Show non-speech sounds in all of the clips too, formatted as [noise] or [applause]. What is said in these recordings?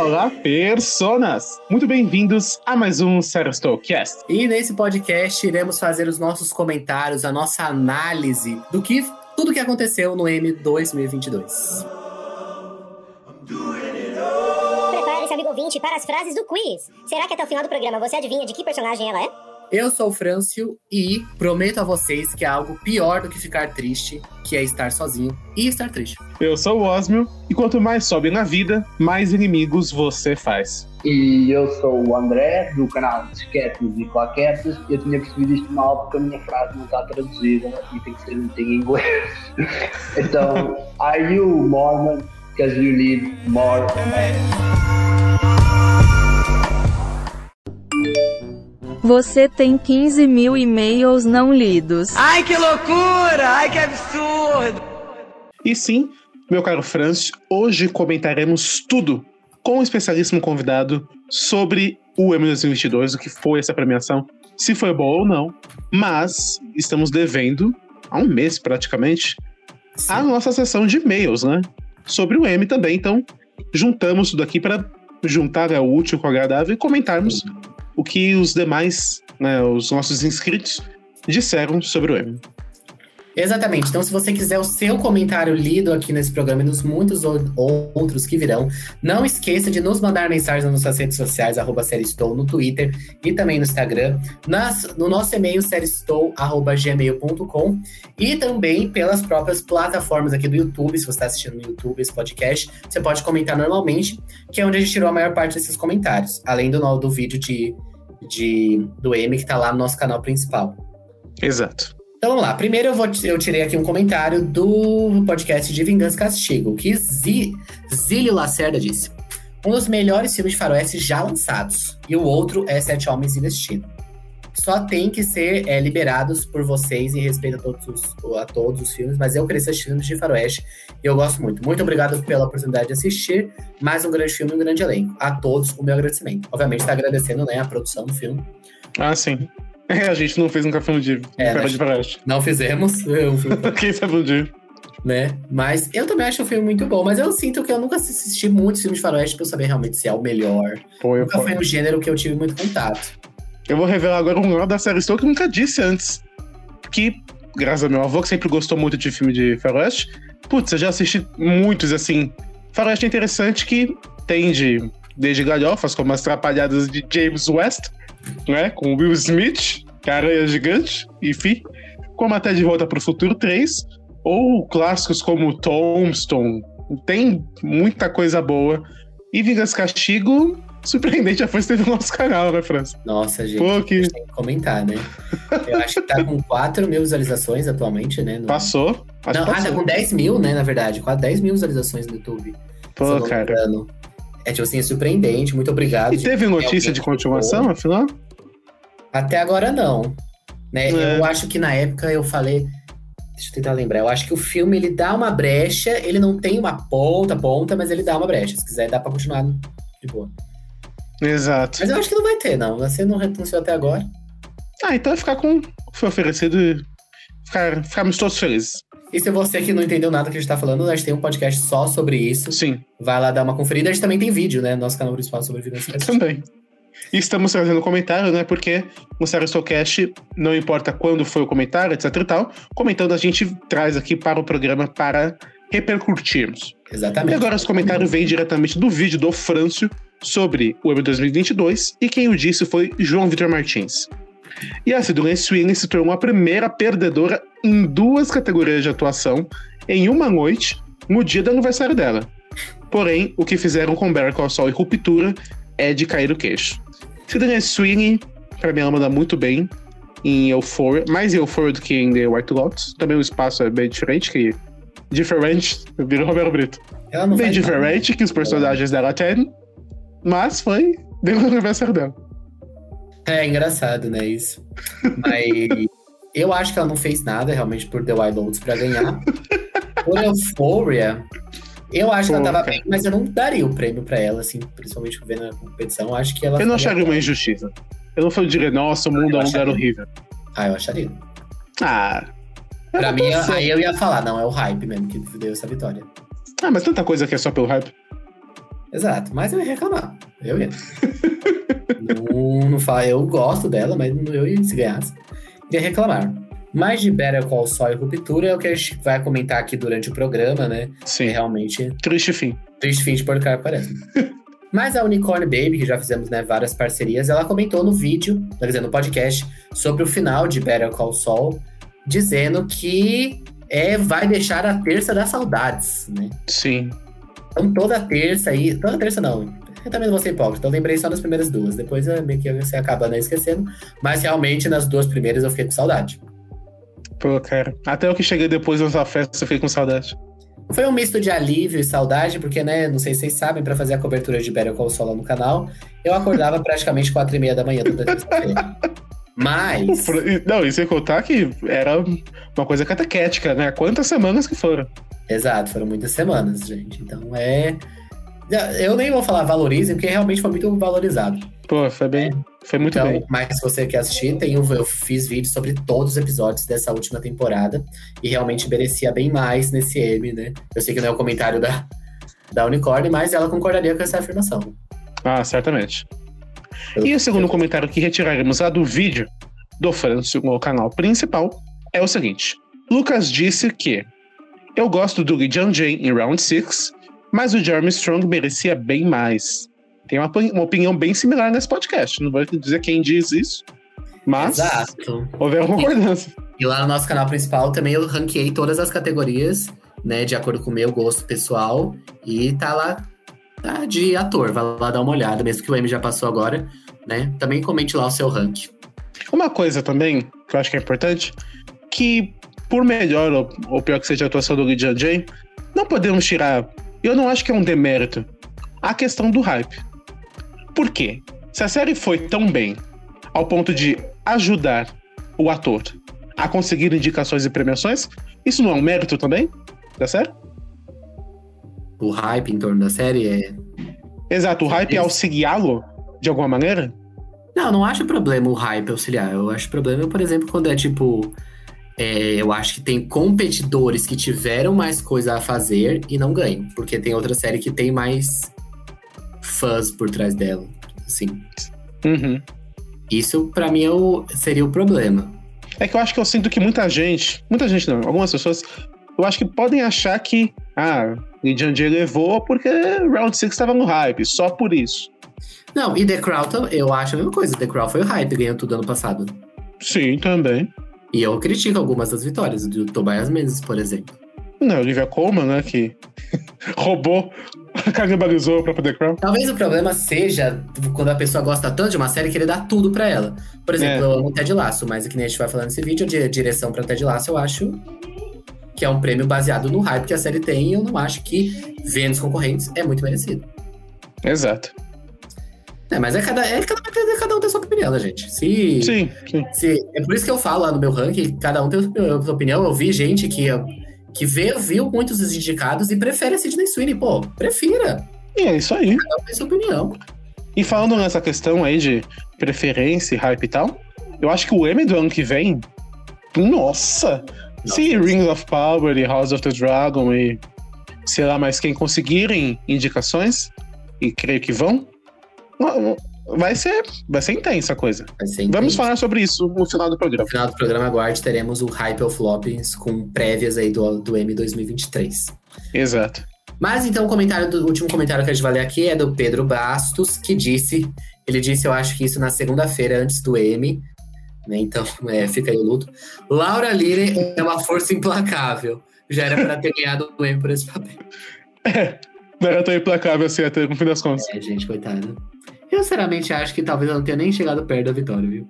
Olá, personas! Muito bem-vindos a mais um Serastocast. E nesse podcast iremos fazer os nossos comentários, a nossa análise do que tudo que aconteceu no M 2022. Prepare-se, amigo ouvinte, para as frases do quiz. Será que até o final do programa você adivinha de que personagem ela é? Eu sou o Frâncio e prometo a vocês que há algo pior do que ficar triste, que é estar sozinho e estar triste. Eu sou o Osmio, e quanto mais sobe na vida, mais inimigos você faz. E eu sou o André, do canal Disquetes e Claquetes. Eu tinha percebido isto mal porque a minha frase não está traduzida e tem que ser em inglês. [laughs] então, are you Mormon? Because you need more Você tem 15 mil e-mails não lidos. Ai, que loucura! Ai, que absurdo! E sim, meu caro Franz, hoje comentaremos tudo com um especialíssimo convidado sobre o M 2022, o que foi essa premiação, se foi boa ou não. Mas estamos devendo, há um mês praticamente, sim. a nossa sessão de e-mails, né? Sobre o M também. Então, juntamos tudo aqui para juntar o útil com o agradável e comentarmos o que os demais, né, os nossos inscritos, disseram sobre o M. Exatamente. Então, se você quiser o seu comentário lido aqui nesse programa e nos muitos outros que virão, não esqueça de nos mandar mensagens nas nossas redes sociais, arroba Estou, no Twitter e também no Instagram, nas, no nosso e-mail, seriestou.gmail.com e também pelas próprias plataformas aqui do YouTube, se você está assistindo no YouTube esse podcast, você pode comentar normalmente, que é onde a gente tirou a maior parte desses comentários, além do, do vídeo de, de, do M que está lá no nosso canal principal. Exato. Então vamos lá. Primeiro eu, vou, eu tirei aqui um comentário do podcast de Vingança e Castigo, que Zílio Lacerda disse. Um dos melhores filmes de faroeste já lançados. E o outro é Sete Homens e Destino. Só tem que ser é, liberados por vocês em respeito a todos, os, a todos os filmes, mas eu cresci assistindo de faroeste e eu gosto muito. Muito obrigado pela oportunidade de assistir. Mais um grande filme e um grande elenco. A todos o meu agradecimento. Obviamente está agradecendo né, a produção do filme. Ah, sim. É, a gente não fez um café no dia. É, de praxe. Não fizemos. Eu fui... [laughs] Quem sabe um dia. Né? Mas eu também acho o filme muito bom. Mas eu sinto que eu nunca assisti muitos filmes de faroeste pra eu saber realmente se é o melhor. Pô, nunca foi um gênero que eu tive muito contato. Eu vou revelar agora um lado da série Stoke que eu nunca disse antes. Que, graças ao meu avô, que sempre gostou muito de filme de faroeste, putz, eu já assisti muitos, assim. Faroeste interessante que tem de, desde galhofas, como as trapalhadas de James West, né? Com Will Smith, Aranha Gigante, enfim. Como até De Volta para o Futuro 3. Ou clássicos como Tombstone. Tem muita coisa boa. E Vingança Castigo, surpreendente, já foi teve no nosso canal, né, França? Nossa, gente. Pô, que... Tem que comentar, né? Eu acho que tá com 4 mil visualizações atualmente, né? No... Passou? Não, passou. ah, tá com 10 mil, né, na verdade. Quase 10 mil visualizações no YouTube. Pô, cara. É, tipo assim, é surpreendente. Muito obrigado. E teve notícia de continuação, afinal? Até agora não. Né? É. Eu acho que na época eu falei. Deixa eu tentar lembrar. Eu acho que o filme ele dá uma brecha, ele não tem uma ponta, ponta, mas ele dá uma brecha. Se quiser, dá pra continuar de boa. Exato. Mas eu acho que não vai ter, não. Você não renunciou até agora. Ah, então é ficar com foi oferecido e ficar, ficarmos todos felizes. E se você que não entendeu nada que a gente tá falando, a gente tem um podcast só sobre isso. Sim. Vai lá dar uma conferida. A gente também tem vídeo, né? Nosso canal principal sobre finanças. [laughs] Também. E estamos trazendo comentário, né? Porque no Sarastocast, não importa quando foi o comentário, etc e tal, comentando a gente traz aqui para o programa para repercutirmos. Exatamente. E agora os comentários vêm diretamente do vídeo do Frâncio sobre o ano 2022 e quem o disse foi João Vitor Martins. E a Sidney Sweeney se tornou a primeira perdedora em duas categorias de atuação em uma noite no dia do aniversário dela. Porém, o que fizeram com Better Call Saul e Ruptura é de cair o queixo. Sidney Sweeney, pra mim, ela manda muito bem em Euphoria, mais em Euphoria do que em The White Lotus. Também o espaço é bem diferente, que diferente, virou Romero Brito. bem diferente nada. que os personagens dela têm, mas foi dentro do aniversário dela. É engraçado, né, isso. Mas eu acho que ela não fez nada realmente por The Wild Lotus pra ganhar. Por Euphoria, eu acho Pô, que ela tava cara. bem, mas eu não daria o prêmio pra ela, assim, principalmente vendo a competição. Eu acho que ela. Eu não acharia uma injustiça. Eu não dizer, nossa, o mundo é um lugar horrível. Ah, eu acharia. Ah. Pra mim, aí eu ia falar, não, é o hype mesmo que deu essa vitória. Ah, mas tanta coisa que é só pelo hype. Exato, mas eu ia reclamar. Eu ia. não, não fala, eu gosto dela, mas eu ia se ganhasse. Ia reclamar. Mas de Better Call Saul e Ruptura é o que a gente vai comentar aqui durante o programa, né? Sim. É realmente Triste fim. triste fim de porcar, parece. [laughs] Mas a Unicorn Baby, que já fizemos né, várias parcerias, ela comentou no vídeo, quer dizer, no podcast, sobre o final de Better Call Saul, dizendo que é, vai deixar a terça das saudades, né? Sim. Então toda terça aí. Toda terça não. Eu também não vou ser hipócrita. Eu lembrei só das primeiras duas. Depois meio que você acaba né, esquecendo. Mas realmente nas duas primeiras eu fiquei com saudade. Pô, cara. Até eu que cheguei depois dessa festa, eu fiquei com saudade. Foi um misto de alívio e saudade, porque, né, não sei se vocês sabem, pra fazer a cobertura de Better Call Saul no canal, eu acordava [laughs] praticamente quatro e meia da manhã toda terça-feira. Mas, Não, e sem contar que era uma coisa catequética, né? Quantas semanas que foram? Exato, foram muitas semanas, gente. Então é. Eu nem vou falar valorizem, porque realmente foi muito valorizado. Pô, foi bem. Foi muito Então, bem. mas se você quer assistir, tem, o- eu fiz vídeo sobre todos os episódios dessa última temporada e realmente merecia bem mais nesse M, né? Eu sei que não é o comentário da, da Unicorn, mas ela concordaria com essa afirmação. Ah, certamente. E o segundo comentário que retiraremos lá do vídeo do Franço no canal principal é o seguinte: Lucas disse que eu gosto do Jung Jae em Round 6, mas o Jeremy Strong merecia bem mais. Tem uma, uma opinião bem similar nesse podcast. Não vou dizer quem diz isso, mas Exato. houveram concordância. E lá no nosso canal principal também eu ranqueei todas as categorias, né, de acordo com o meu gosto pessoal. E tá lá tá de ator, vai lá dar uma olhada, mesmo que o M já passou agora, né? Também comente lá o seu rank. Uma coisa também que eu acho que é importante, que por melhor ou, ou pior que seja a atuação do Lee Jung Jae, não podemos tirar, eu não acho que é um demérito, a questão do hype. Por quê? Se a série foi tão bem ao ponto de ajudar o ator a conseguir indicações e premiações, isso não é um mérito também da série? O hype em torno da série é Exato, o hype é auxiliá-lo de alguma maneira? Não, não acho problema o hype auxiliar. Eu acho problema, por exemplo, quando é tipo. É, eu acho que tem competidores que tiveram mais coisa a fazer e não ganham. Porque tem outra série que tem mais fãs por trás dela. Assim. Uhum. Isso, pra mim, é o- seria o problema. É que eu acho que eu sinto que muita gente, muita gente não, algumas pessoas, eu acho que podem achar que, ah, Jung Jae levou porque Round 6 estava no hype, só por isso. Não, e The Crown, eu acho a mesma coisa. The Crown foi o hype, ganhou tudo ano passado. Sim, também. E eu critico algumas das vitórias, do Tobias Menzies, por exemplo. Não, Olivia Colman, né, que [laughs] roubou, [laughs] canibalizou o próprio The Crown. Talvez o problema seja quando a pessoa gosta tanto de uma série que ele dá tudo pra ela. Por exemplo, É. eu amo Ted Lasso, mas é que nem a gente vai falando nesse vídeo, de direção pra Ted Lasso, eu acho que é um prêmio baseado no hype que a série tem e eu não acho que, vendo os concorrentes, é muito merecido. Exato. É, mas é cada, é cada, cada um tem sua opinião, né, gente? Se, Sim, sim. se, é por isso que eu falo lá no meu ranking, cada um tem a sua opinião. Eu vi gente que, que vê, viu muitos dos indicados e prefere a Sidney Sweeney. Pô, prefira. E é isso aí. Cada um tem sua opinião. E falando nessa questão aí de preferência, hype e tal, eu acho que o Emmy do ano que vem, nossa! Se Rings of Power e House of the Dragon e sei lá mais quem conseguirem indicações, e creio que vão, vai ser, vai ser intensa a coisa. Vamos intenso. falar sobre isso no final do programa. No final do programa Aguarde, teremos o Hype of Floppings com prévias aí do, do M 2023. Exato. Mas então o comentário do o último comentário que a gente vai ler aqui é do Pedro Bastos, que disse, ele disse, eu acho que isso na segunda-feira antes do M, né? Então, é, fica aí o luto. Laura Lire é uma força implacável. Já era para ter ganhado o M por esse papel. [laughs] Não era tão implacável assim até no fim das contas. É, gente, coitada. Eu sinceramente acho que talvez ela não tenha nem chegado perto da vitória, viu?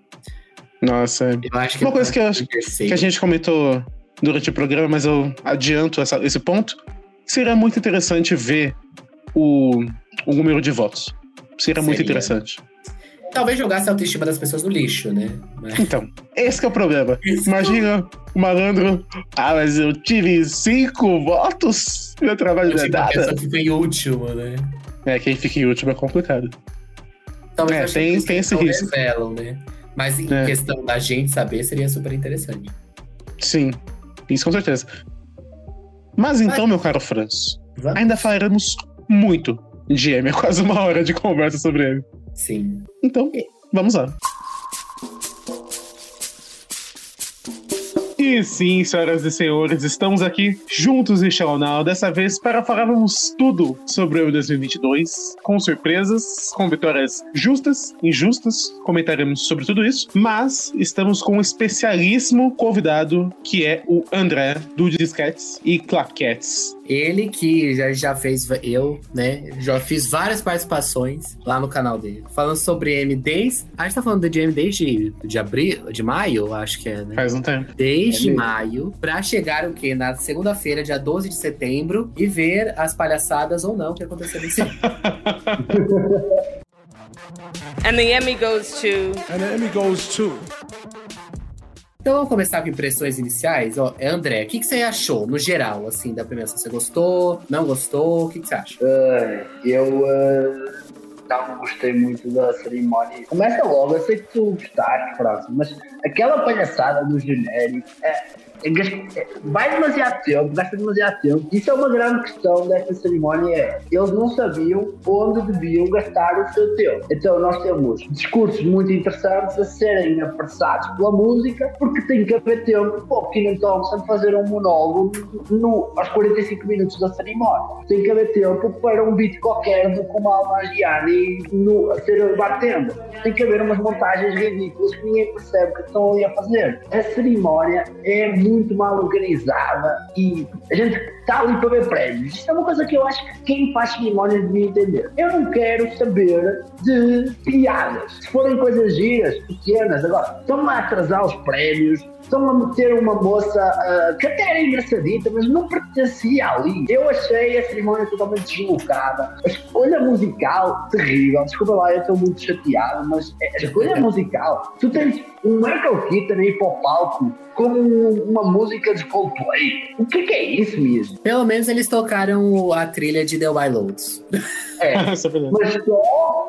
Nossa, é Eu acho que Uma coisa que eu acho tá que a gente comentou durante o programa, mas eu adianto essa- esse ponto. Seria muito interessante ver o, o número de votos. Seria muito Seria. interessante. Talvez jogasse a autoestima das pessoas no lixo, né? Mas... Então, esse que é o problema. [laughs] Esse Imagina o malandro. Ah, mas eu tive cinco votos. Meu trabalho não é nada. pessoa que fica em último, né? É, quem fica em último é complicado. Talvez É, tem- tem esse risco. revelam, né? Mas em É. questão da gente saber, seria super interessante. Sim, isso com certeza. Mas então, meu caro Franz, Vamos? ainda falaremos muito de M. É quase uma hora de conversa sobre M. Sim. Então, vamos lá. E sim, senhoras e senhores, estamos aqui juntos em Shell dessa vez para falarmos tudo sobre o 2022, com surpresas, com vitórias justas, injustas, comentaremos sobre tudo isso, mas estamos com um especialíssimo convidado que é o André, do Disquetes e Claquetes. Ele que já, já fez, eu, né, já fiz várias participações lá no canal dele, falando sobre M desde, a gente tá falando de M desde de abril, de maio, acho que é, né? Faz um tempo. Desde É maio, pra chegar o quê? Na segunda-feira, dia 12 de setembro, e ver as palhaçadas ou não que aconteceu nesse ano. [laughs] And the Emmy goes to. And the Emmy goes to. Então vamos começar com impressões iniciais. Ó, André, o que, que você achou, no geral, assim, da premiação? Você gostou? Não gostou? O que, que você acha? Ah, eu ah, não gostei muito da cerimónia. Começa logo, eu sei que tu gostaste, próximo, mas aquela palhaçada do genérico é, é é- vai demasiado tempo, gasta demasiado tempo. Isso é uma grande questão desta cerimónia. É, eles não sabiam onde deviam gastar o seu tempo. Então nós temos discursos muito interessantes a serem apressados pela música, porque tem que haver tempo para o Keenan Thompson fazer um monólogo no, aos 45 minutos da cerimónia. Tem que haver tempo para um beat qualquer do Kumal Magiani no, a ser batendo. Tem que haver umas montagens ridículas que ninguém percebe que estão ali a fazer. A cerimónia é muito mal organizada e a gente ali para ver prémios. Isto é uma coisa que eu acho que quem faz cerimónias devia entender. Eu não quero saber de piadas. Se forem coisas giras, pequenas, agora estão a atrasar os prémios, estão a meter uma moça ah, que até era engraçadita, mas não pertencia ali. Eu achei a cerimónia totalmente deslocada. A escolha musical, terrível. Desculpa lá, eu estou muito chateado, mas a escolha musical. Tu tens um Michael Keaton aí para o palco com uma música de Coldplay. O que, que é isso mesmo? Pelo menos eles tocaram a trilha de The Wild Loads. É, [laughs] é mas só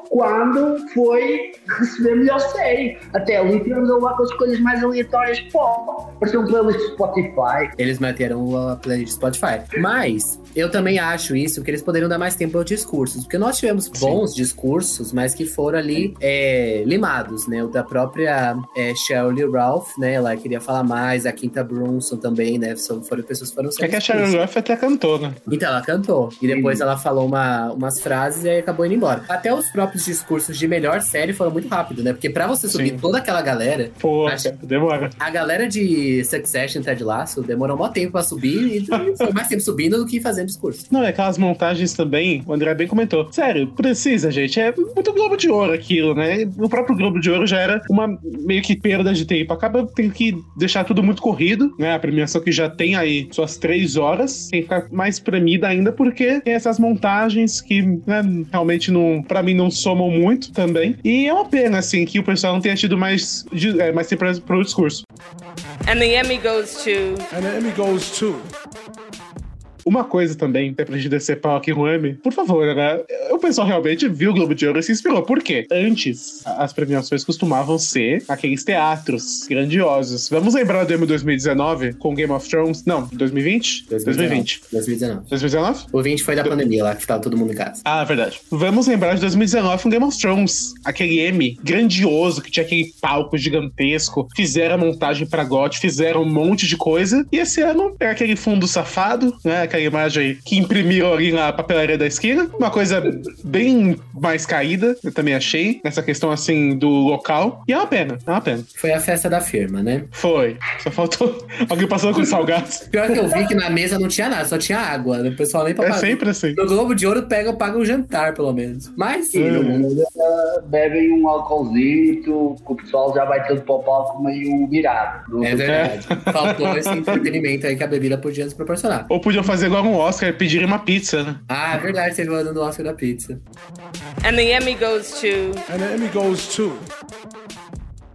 quando foi receber melhor série. Até ali tivemos as coisas mais aleatórias pop. Parecia um playlist de Spotify. Eles meteram a playlist Spotify. Mas eu também acho isso, que eles poderiam dar mais tempo aos discursos. Porque nós tivemos bons discursos, mas que foram ali é, limados, né? O da própria é, Shirley Ralph, né? Ela queria falar mais, a Quinta Brunson também, né? São- Foram pessoas que foram É que a Sharon discursos. Ruff até cantou, né? Então, ela cantou. E depois ela falou uma- umas frases e aí acabou indo embora. Até os próprios discursos de melhor série foram muito rápido, né? Porque pra você subir Sim. toda aquela galera, Pô, demora. a galera de Succession, Ted Lasso, demorou mó tempo pra subir e [laughs] foi mais tempo subindo do que fazendo discurso. Não, é aquelas montagens também, o André bem comentou. Sério, precisa, gente. É muito Globo de Ouro aquilo, né? O próprio Globo de Ouro já era uma meio que perda de tempo. Acaba tendo que deixar tudo muito corrido, né? A premiação que já tem aí suas três horas, tem que ficar mais premida ainda, porque tem essas montagens que né, realmente não, pra mim, não somam muito também. E é uma pena, assim, que o pessoal não tenha tido mais, é, mais tempo para o discurso. And the Emmy goes to. And the Emmy goes to. Uma coisa também, até pra gente descer pau aqui no M, por favor, né? O pessoal realmente viu o Globo de Ouro e se inspirou. Por quê? Antes, as premiações costumavam ser aqueles teatros grandiosos. Vamos lembrar do M 2019 com Game of Thrones? Não, 2020? 2020. 2019. 2019? O 20 foi da pandemia lá, que tava todo mundo em casa. Ah, verdade. Vamos lembrar de 2019 com Game of Thrones. Aquele M grandioso, que tinha aquele palco gigantesco. Fizeram a montagem pra GOT, fizeram um monte de coisa. E esse ano é aquele fundo safado, né? Aquela imagem que imprimiram ali na papelaria da esquina. Uma coisa bem mais caída, eu também achei. Nessa questão, assim, do local. E é uma pena, é uma pena. Foi a festa da firma, né? Foi. Só faltou [laughs] alguém passando com salgados. Pior que eu vi que na mesa não tinha nada, só tinha água. né? O pessoal nem pra É pagar. sempre assim. No Globo de Ouro pega, paga um jantar, pelo menos. Mas ah, bebem um álcoolzito, que o pessoal já vai todo para o palco meio virado. Não é verdade. Faltou esse entretenimento aí que a bebida podia nos proporcionar. Ou podiam fazer igual um Oscar e pedirem uma pizza, né? Ah, é verdade, teve o ano do Oscar da pizza. And the Emmy goes to. And the Emmy goes to.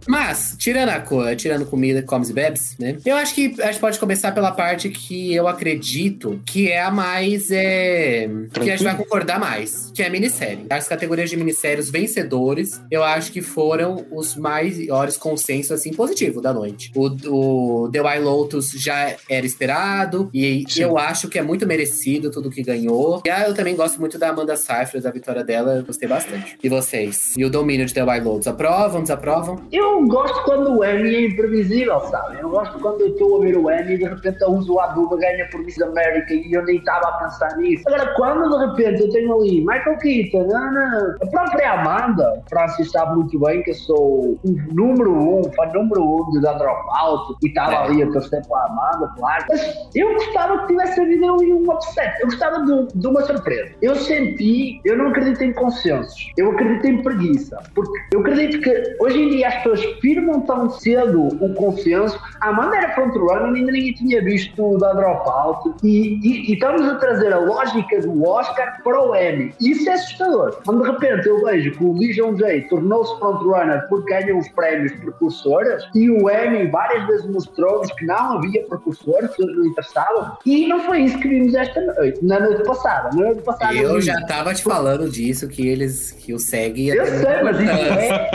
Mas, tirando a coisa, tirando comida, comes e bebes, né? Eu acho que a gente pode começar pela parte que eu acredito que é a mais. É, que a gente vai concordar mais, que é a minissérie. As categorias de minissérios vencedores, eu acho que foram os maiores consensos, assim, positivo da noite. O, o The White Lotus já era esperado, e Sim. eu acho que é muito merecido tudo que ganhou. E ah, eu também gosto muito da Amanda Seyfried, da vitória dela, eu gostei bastante. E vocês? E o domínio de The White Lotus, aprovam, desaprovam? Eu gosto quando o Emmy é imprevisível, sabe? Eu gosto quando eu estou a ver o Emmy e de repente a Uso Aduba ganha por Miss América e eu nem estava a pensar nisso. Agora, quando de repente eu tenho ali Michael Keaton, Ana, a própria Amanda, Francis sabe muito bem que eu sou o número um, fã número um de Dropout e estava É. ali a torcer pela Amanda, claro. Mas eu gostava que tivesse havido ali um upset. Eu gostava de, de uma surpresa. Eu senti, eu não acredito em consensos. Eu acredito em preguiça. Porque eu acredito que hoje em dia as pessoas firmam tão cedo o consenso. A Amanda era frontrunner ainda ninguém tinha visto da Dropout. E, e, e estamos a trazer a lógica do Oscar para o Emmy. Isso é assustador. Quando de repente eu vejo que o Lee Jong Jae tornou-se frontrunner porque ganhou os prémios precursores e o Emmy várias vezes mostrou-nos que não havia precursores, que não interessavam. E não foi isso que vimos esta noite, na noite passada. Na noite passada Eu vimos- já tava te falando disso, que eles, que o SEG ia eu sei, mas isso é,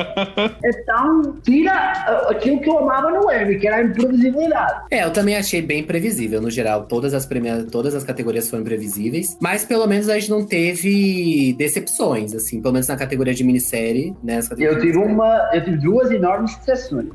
é tão. Tira ah, aquilo que eu amava no Emmy, que era a imprevisibilidade. É, eu também achei bem previsível, no geral. Todas as, premia... Todas as categorias foram previsíveis. Mas pelo menos a gente não teve decepções, assim. Pelo menos na categoria de minissérie, né? as Eu tive uma. Eu tive duas enormes decepções.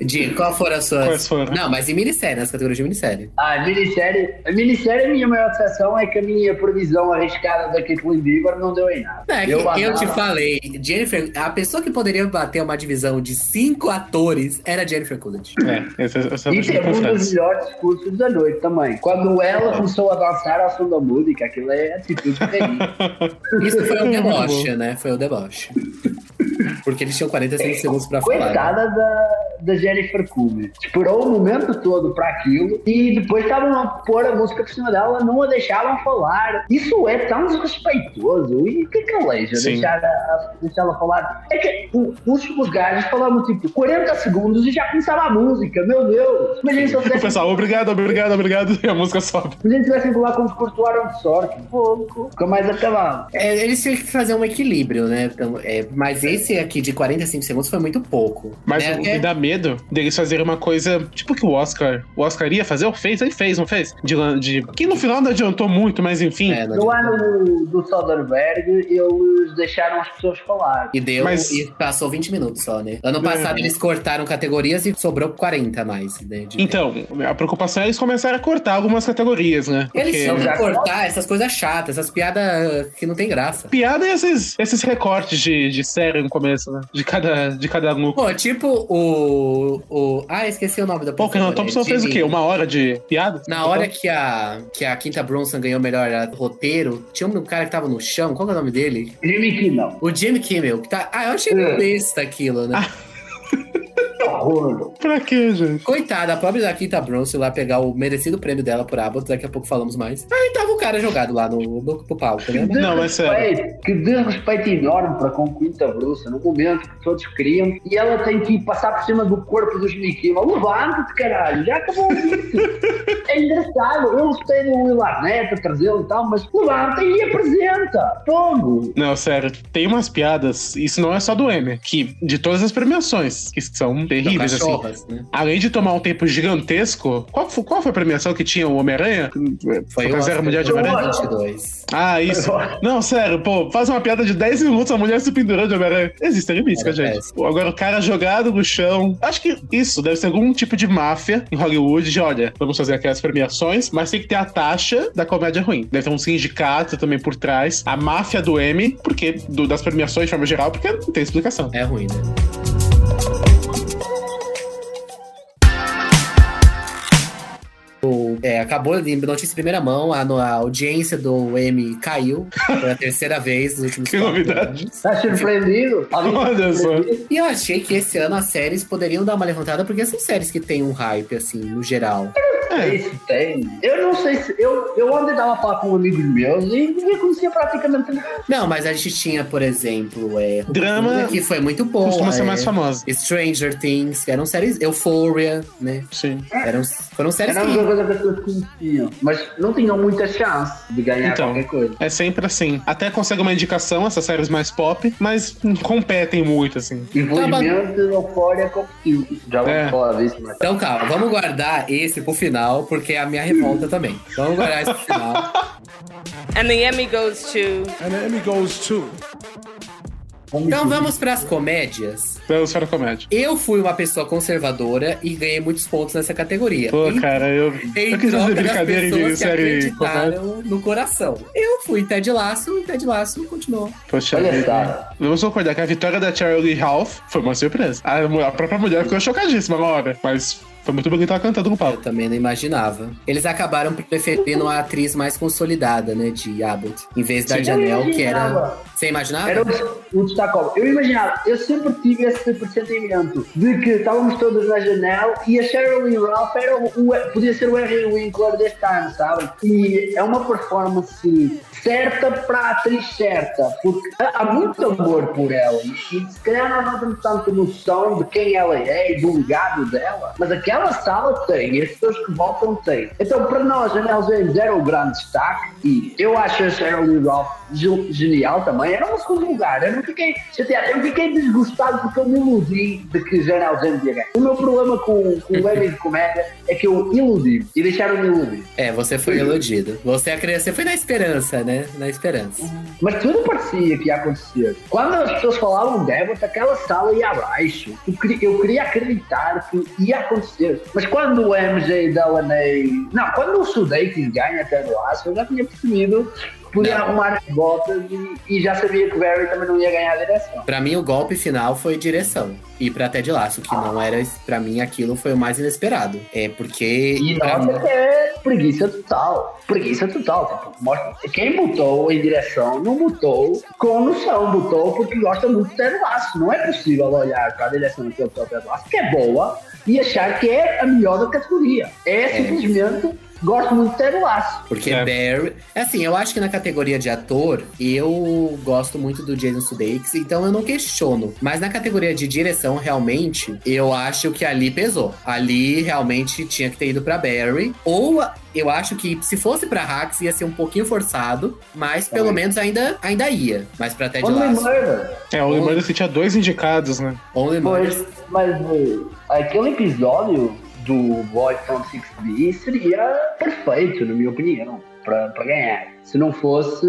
Diego, qual foram as suas. Quais foram? Não, mas em minissérie, nas categorias de minissérie. Ah, minissérie. A minissérie, a minha maior decepção é que a minha previsão arriscada da Kathleen Bieber não deu em nada. É que eu, amava- te falei, Jennifer, a pessoa que poderia bater uma divisão de cinco atores era Jennifer Coolidge. É, esse, esse é E teve um dos melhores discursos da noite também. Quando ela começou a dançar ao som da música, aquilo é atitude de rainha. [laughs] Isso foi o deboche, né? Foi o deboche. Porque eles tinham 45 segundos pra falar. né? Coitada da, da Jennifer Coolidge. Esperou o momento todo para aquilo e depois estavam a pôr a música por cima dela, não a deixavam falar. Isso é tão desrespeitoso. E o que é que aleija Sim. deixar, a- deixar ela falar? É que o- os, os gajos falavam tipo 40 segundos e já começava a música. Meu Deus! Imagina se eles O tivessem, pessoal, obrigado, obrigado, obrigado. E a música sobe. imagina se tivessem falar com os Aaron de sorte. Pouco. Fica mais acabado. É, eles tinham que fazer um equilíbrio, né? Então, é, mas esse aqui de 45 segundos foi muito pouco. Mas né? me dá medo deles fazerem uma coisa tipo que o Oscar. O Oscar ia fazer ou fez? Ele fez, não fez? De, de, que no final não adiantou muito, mas enfim. É, No ano do, do Soderbergh, eles deixaram as pessoas falar. E deu, Mas- e passou 20 minutos só, né? Ano passado É. eles cortaram categorias e sobrou 40 a mais, né? Então, a preocupação é eles começarem a cortar algumas categorias, né? Eles Porque tinham cortar essas coisas chatas, essas piadas que não tem graça. piada é esses, esses recortes de, de série no começo, né? De cada, de cada núcleo. Pô, tipo o. o ah, esqueci o nome da Pô, Kenan Thompson fez o quê? Uma hora de piada? Na hora que a, que a Quinta Bronson ganhou o melhor ah, roteiro, tinha um cara que tava no chão, qual que é o nome dele? Jimmy Kimmel. O Jimmy Kimmel, que tá. Ah, eu achei É. besta aquilo, né? [laughs] Que horror. Pra quê, gente? Coitada, a pobre da Quinta Bronson lá pegar o merecido prêmio dela por Abbott, daqui a pouco falamos mais. Aí tava o cara jogado lá no, no, no palco, né? Não, mas sério. que desrespeito enorme para com Quinta Bruxa, no momento que todos queriam, e ela tem que passar por cima do corpo dos Mickey. Levanta-te, caralho, já acabou o vídeo. É engraçado, eu gostei do Will Arnett a trazê-lo e tal, mas levanta e apresenta. Fogo. Não, sério, tem umas piadas, isso não é só do M, que de todas as premiações, que são terríveis, assim. Né? Além de tomar um tempo gigantesco, qual, foi- qual foi a premiação que tinha o Homem-Aranha? Foi o Oscar Mulher de Homem-Aranha? 22. Ah, isso. [laughs] Não, sério, pô, faz uma piada de 10 minutos, a mulher se pendurando de Homem-Aranha. Existe limite, Era gente. péssimo. Pô, Agora o cara jogado no chão. Acho que isso deve ser algum tipo de máfia em Hollywood de, olha, vamos fazer aquelas premiações, mas tem que ter a taxa da comédia ruim. Deve ter um sindicato também por trás. A máfia do M, porque do- das premiações de forma geral, porque não tem explicação. É ruim, né? É, acabou de notícia em primeira mão, a, a audiência do M caiu pela terceira vez nos últimos Que novidade. anos. Tá surpreendido? Olha só. E eu achei que esse ano as séries poderiam dar uma levantada, porque são séries que têm um hype, assim, no geral. É. Isso tem. Eu não sei se. Eu, eu ontem tava a falar com amigos meus e ninguém conhecia praticamente nada. Não, mas a gente tinha, por exemplo, é, Drama que foi muito bom. Costuma ser é, mais famosa. Stranger Things, que eram séries. Euphoria, né? Sim. Eram, foram séries Era que. uma coisa que Mas não tinham muita chance de ganhar Então. qualquer coisa. É sempre assim. Até consegue uma indicação, essas séries mais pop, mas competem muito, assim. Infelizmente, o Euphoria competiu. Já vamos É. falar disso, mas. Então, calma, vamos guardar esse pro final, porque é a minha revolta também. Vamos guardar esse pro final. And the Emmy goes to. And the Emmy goes to. Então vamos pras comédias. Vamos para a comédia. Eu fui uma pessoa conservadora e ganhei muitos pontos nessa categoria. Pô, Em- cara, eu, Em eu quis fazer brincadeira de série no coração. Eu fui Ted Lasso e Ted Lasso continuou. Poxa Olha só. Vamos concordar que a vitória da Charlie Ralph foi uma surpresa. A, a própria mulher ficou chocadíssima na hora, mas foi muito bonito ela cantando no Eu palco. também não imaginava. Eles acabaram preferindo a atriz mais consolidada, né, de Abbott, em vez da Sim. Janelle, Eu que era... Você imaginava? Era o, o destacou. Eu imaginava, eu sempre tive esse pressentimento de que estávamos todos na janela e a Shirley Ralph era o, o- podia ser o Henry Winkler deste ano, sabe? E é uma performance certa para a atriz certa, porque há há muito amor por ela e, e se calhar nós não temos tanta noção de quem ela é e do legado dela, mas aquela sala tem e as pessoas que voltam têm. Então, para nós, a Nels James era o grande destaque e eu acho a Shirley Ralph ge- genial também. Era um segundo lugar. Eu não fiquei chateado, eu fiquei desgostado porque eu me iludi de que Janelle James ia ganhar. O meu problema com, com o Emmy de comédia é que eu iludi e deixaram-me iludir. É, você foi iludido. Você, acre- você foi na esperança, né? Na esperança. Mas tudo parecia que ia acontecer. Quando as pessoas falavam Devitt, aquela sala ia abaixo. Eu queria acreditar que ia acontecer. Mas quando o MJ Delaney. Não, quando o Sudeikis ganha até do Laço, eu já tinha percebido que podia Não. arrumar as botas e, e já sabia que o Barry também não ia ganhar a direção. Pra mim, o golpe final foi direção. E pra Ted Lasso, que não era... Pra mim, aquilo foi o mais inesperado. É porque... E nota mim- é preguiça total. Preguiça total. Tipo, mostra- quem botou em direção não botou com noção, botou porque gosta muito de Ted Lasso. Não é possível olhar para a direção do Ted Lasso, que é boa, e achar que é a melhor da categoria. É simplesmente gosto muito de Ted Lasso. Porque É. Barry. Assim, eu acho que na categoria de ator, eu gosto muito do Jason Sudeikis, então eu não questiono. Mas na categoria de direção, realmente, eu acho que ali pesou. Ali realmente tinha que ter ido pra Barry. Ou eu acho que se fosse pra Hax ia ser um pouquinho forçado, mas pelo menos ainda, ainda ia. Mas pra Ted Only Lasso. Murder. É, o Lembrando que tinha dois indicados, né? Only Pois, Murders. mas eh, aquele episódio do Boy from 6B seria perfeito, na minha opinião, para para ganhar. Se não fosse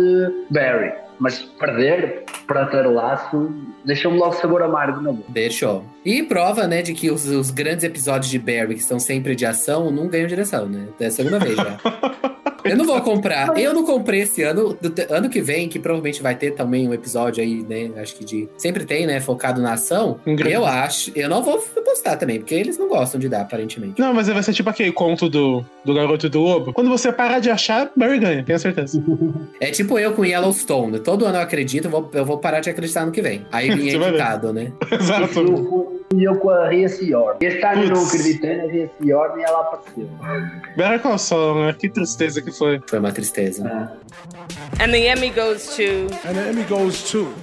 Barry. Mas perder para ter laço deixou-me logo sabor amargo na boca. Deixou. E prova, né, de que os, os grandes episódios de Barry, que são sempre de ação, não ganham direção, né? É a segunda vez já. [laughs] Eu não vou comprar. Eu não comprei esse ano. Do ano que vem, que provavelmente vai ter também um episódio aí, né? Acho que de. Sempre tem, né? Focado na ação. Eu acho. Eu não vou postar também, porque eles não gostam de dar, aparentemente. Não, mas vai ser tipo aquele conto do, do garoto e do lobo. Quando você parar de achar, Barry ganha, tenho certeza. É tipo eu com Yellowstone. Todo ano eu acredito, eu vou, eu vou parar de acreditar no que vem. Aí [laughs] ver. indicado, né? [laughs] Exato. Eu, e eu com a Rhea Seahorn. Este ano eu não Putz. acreditei na Rhea Seahorn e ela apareceu. Better Call Saul, né? Que tristeza que foi. Foi uma tristeza. And the Emmy goes to. And the Emmy goes to.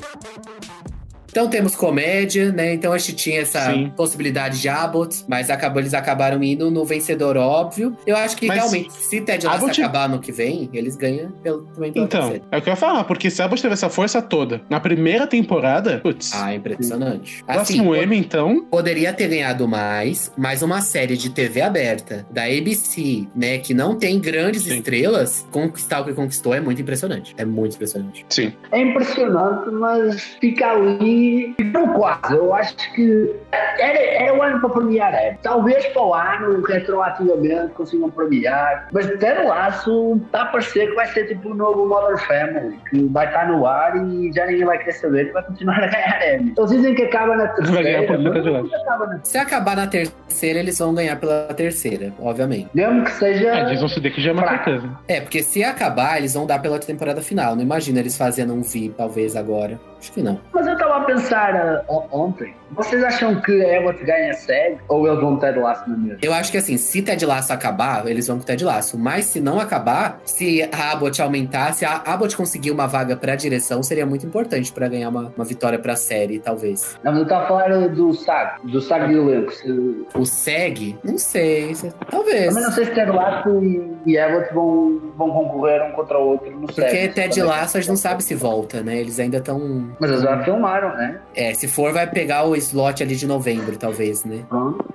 Então temos comédia, né? Então a gente tinha essa Sim. possibilidade de Abbott, mas acabou, eles acabaram indo no vencedor óbvio. Eu acho que Mas realmente, se Ted Lasso Abbott- acabar no que vem, eles ganham pelo, também pela Então, é o que eu ia falar, porque se a Abbott teve essa força toda na primeira temporada, putz. Ah, impressionante. Assim, próximo Emmy, então. Poderia ter ganhado mais, mas uma série de TV aberta da ABC, né, que não tem grandes Sim. estrelas, conquistar o que conquistou é muito impressionante. É muito impressionante. Sim. É impressionante, mas fica ali. Não quase. Eu acho que era, era o ano para premiar. É. Talvez para o ano, retroativamente, consigam premiar. Mas Ted Laço está a parecer que vai ser tipo o novo Modern Family, que vai estar no ar e já ninguém vai querer saber e vai continuar [laughs] a ganhar Emmy. Eles dizem que acaba na terceira, mas acaba na Se acabar na terceira, eles vão ganhar pela terceira, obviamente. Mesmo que seja. É, Jason Sudeikis já é uma certeza. É, porque se acabar, eles vão dar pela temporada final. Não imagina eles fazendo um V, talvez, agora. Acho que não. Mas eu estava a pensar on- ontem. Vocês acham que a Abbott ganha SEG? Ou eles vão ter laço na mesma? Eu acho que assim, se Ted Laço acabar, eles vão com Ted Laço. Mas se não acabar, se a Abbott aumentar, se a Abbott conseguir uma vaga pra direção, seria muito importante pra ganhar uma, uma vitória pra série, talvez. Não, mas eu estava a falar do SAG, do SAG de elenco. Se- O SEG, não sei. se- Talvez. Também não sei se Ted Lasso e, e Abbott vão, vão concorrer um contra o outro no Porque SEG. Ted Também. Laço a gente não sabe se volta, né? Eles ainda estão. Mas eles já filmaram, né? É, se for, vai pegar o slot ali de novembro, talvez, né?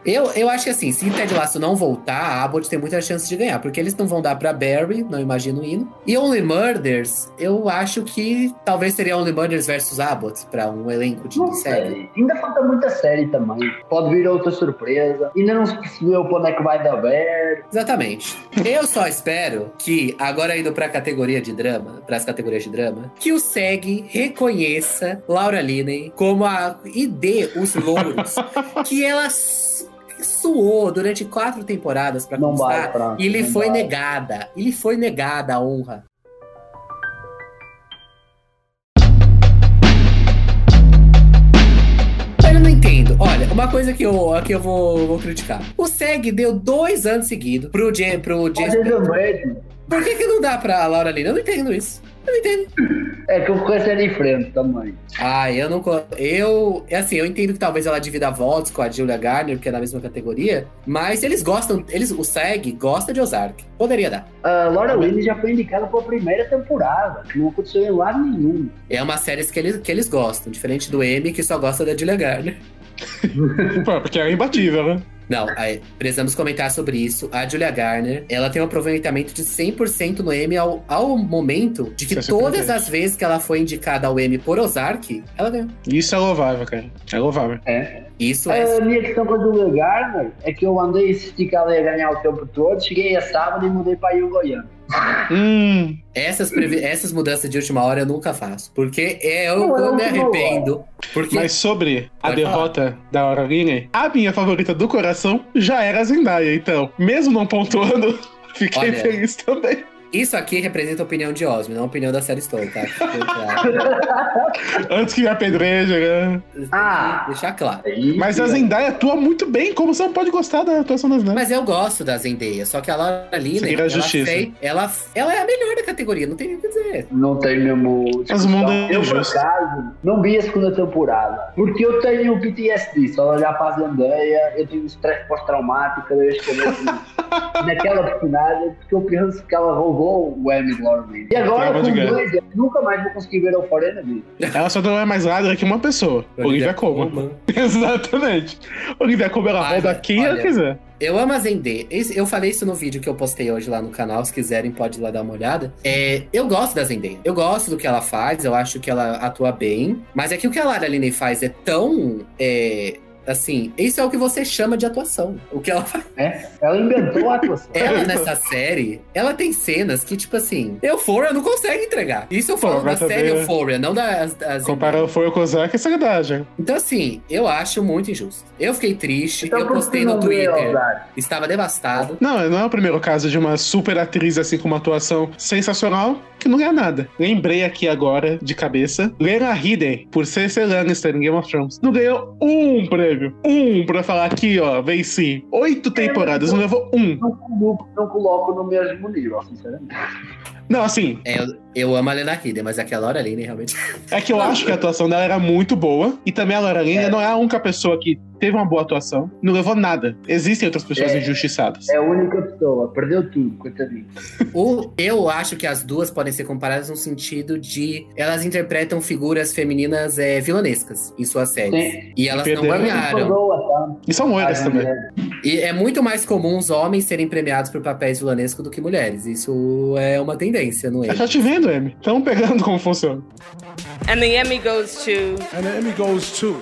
Eu, eu acho que assim, se Ted Lasso não voltar, a Abbott tem muita chance de ganhar, porque eles não vão dar pra Barry, não imagino indo. E Only Murders, eu acho que talvez seria Only Murders versus Abbott pra um elenco de Não série. sei. Ainda falta muita série também. Pode vir outra surpresa. Ainda não se percebeu onde é que vai dar ver. Exatamente. Eu só espero que, agora indo pra categoria de drama, pras categorias de drama, que o SEG reconheça Laura Linney como a. dê os louros que ela su- suou durante quatro temporadas pra Não vai, conquistar. Fran. E lhe foi vai. negada. E lhe foi negada a honra. Eu não entendo. Olha, uma coisa que eu, que eu vou, vou criticar. O SEG deu dois anos seguidos pro, J, pro Jason. é mesmo. Por que, que não dá pra Laura Lina? Eu não entendo isso. Eu não entendo. É que a concorrência é diferente também. Ah, eu não. Eu. É assim, eu entendo que talvez ela divida votos com a Julia Garner, porque é na mesma categoria. Mas eles gostam. Eles, o SEG gosta de Ozark. Poderia dar. A Laura Linney já foi indicada para a primeira temporada, que não aconteceu em lado nenhum. É uma série que eles, que eles gostam, diferente do M, que só gosta da Julia Garner. [laughs] Porque é imbatível, né? Não, aí, precisamos comentar sobre isso. A Julia Garner, ela tem um aproveitamento de 100% no M ao, ao momento de que todas as vezes que ela foi indicada ao M por Ozark, ela ganhou. Isso é louvável, cara. É louvável. É. Isso é. A minha questão com a Julia Garner é que eu andei a insistir que ela ia ganhar o tempo todo, cheguei a sábado e mudei para o Goiânia. Hum. Essas, previ- essas mudanças de última hora eu nunca faço. Porque eu, Não, eu eu me arrependo. Porque Mas sobre a Pode derrota da Laura Linney, a minha favorita do coração já era a Zendaya. Então, mesmo não pontuando, [laughs] fiquei Olha. feliz também. Isso aqui representa a opinião de Osmo, não a opinião da série Story, tá? [laughs] Antes que me apedreja, né? Ah. Deixar claro. Mas a Zendaya atua muito bem, como você não pode gostar da atuação das Zendaya? Mas eu gosto da Zendaya, só que a Laura Linney, Seguir a ela, justiça. fez- ela, ela é a melhor da categoria, não tem nem o que dizer. Não tem mesmo. Mas o mundo é Eu, por não vi a segunda temporada. Porque eu tenho PTSD. Só olhar para a Zendaya, eu tenho um estresse pós-traumático cada vez que eu vejo [laughs] naquela personagem. Porque eu penso que ela roubou o Emmy Glorman. E agora, com dois, eu nunca mais vou conseguir ver o Foré na vida. Ela só não é mais ladra que uma pessoa. Olivia Colman. [laughs] Exatamente. Olivia Colman, ela Ai, rouba quem ela olha, quiser. Eu amo a Zendaya. Eu falei isso no vídeo que eu postei hoje lá no canal. Se quiserem, pode ir lá dar uma olhada. É, eu gosto da Zendaya. Eu gosto do que ela faz. Eu acho que ela atua bem. Mas é que o que a Lara Linney faz é tão... é, assim, isso é o que você chama de atuação. O que ela faz. É? Ela inventou a atuação. [laughs] Ela nessa série, ela tem cenas que, tipo assim, Euphoria não consegue entregar. Isso eu falo Pô, da série Euphoria, não das... das Comparando foi com o Zack, é sacanagem. Então, assim, eu acho muito injusto. Eu fiquei triste, Então, eu postei no Twitter, estava devastado. Não, não é o primeiro caso de uma super atriz assim com uma atuação sensacional que não ganha nada. Lembrei aqui agora, de cabeça, Lena Headey, por ser ser Lannister em Game of Thrones, não ganhou um prêmio. Um pra falar aqui, ó, venci. Oito temporadas, não levou um. Não coloco, não coloco no mesmo nível, sinceramente. Não, assim, É, eu, eu amo a Lena Headey, mas aquela hora ali, né, realmente. é que eu acho que a atuação dela era muito boa. E também a Laura Linney É. não é a única pessoa que teve uma boa atuação, não levou nada. Existem outras pessoas É. injustiçadas. É a única pessoa, perdeu tudo, coitadinho. O, eu acho que as duas podem ser comparadas no sentido de elas interpretam figuras femininas é, vilanescas em suas séries. Sim. E elas não Perderam. ganharam. Tá? E são moedas Ai, também. E é muito mais comum os homens serem premiados por papéis vilanescos do que mulheres. Isso é uma tendência, não é? Eu já te vendo, Amy. Estão pegando como funciona. And the Emmy goes to And the Emmy goes to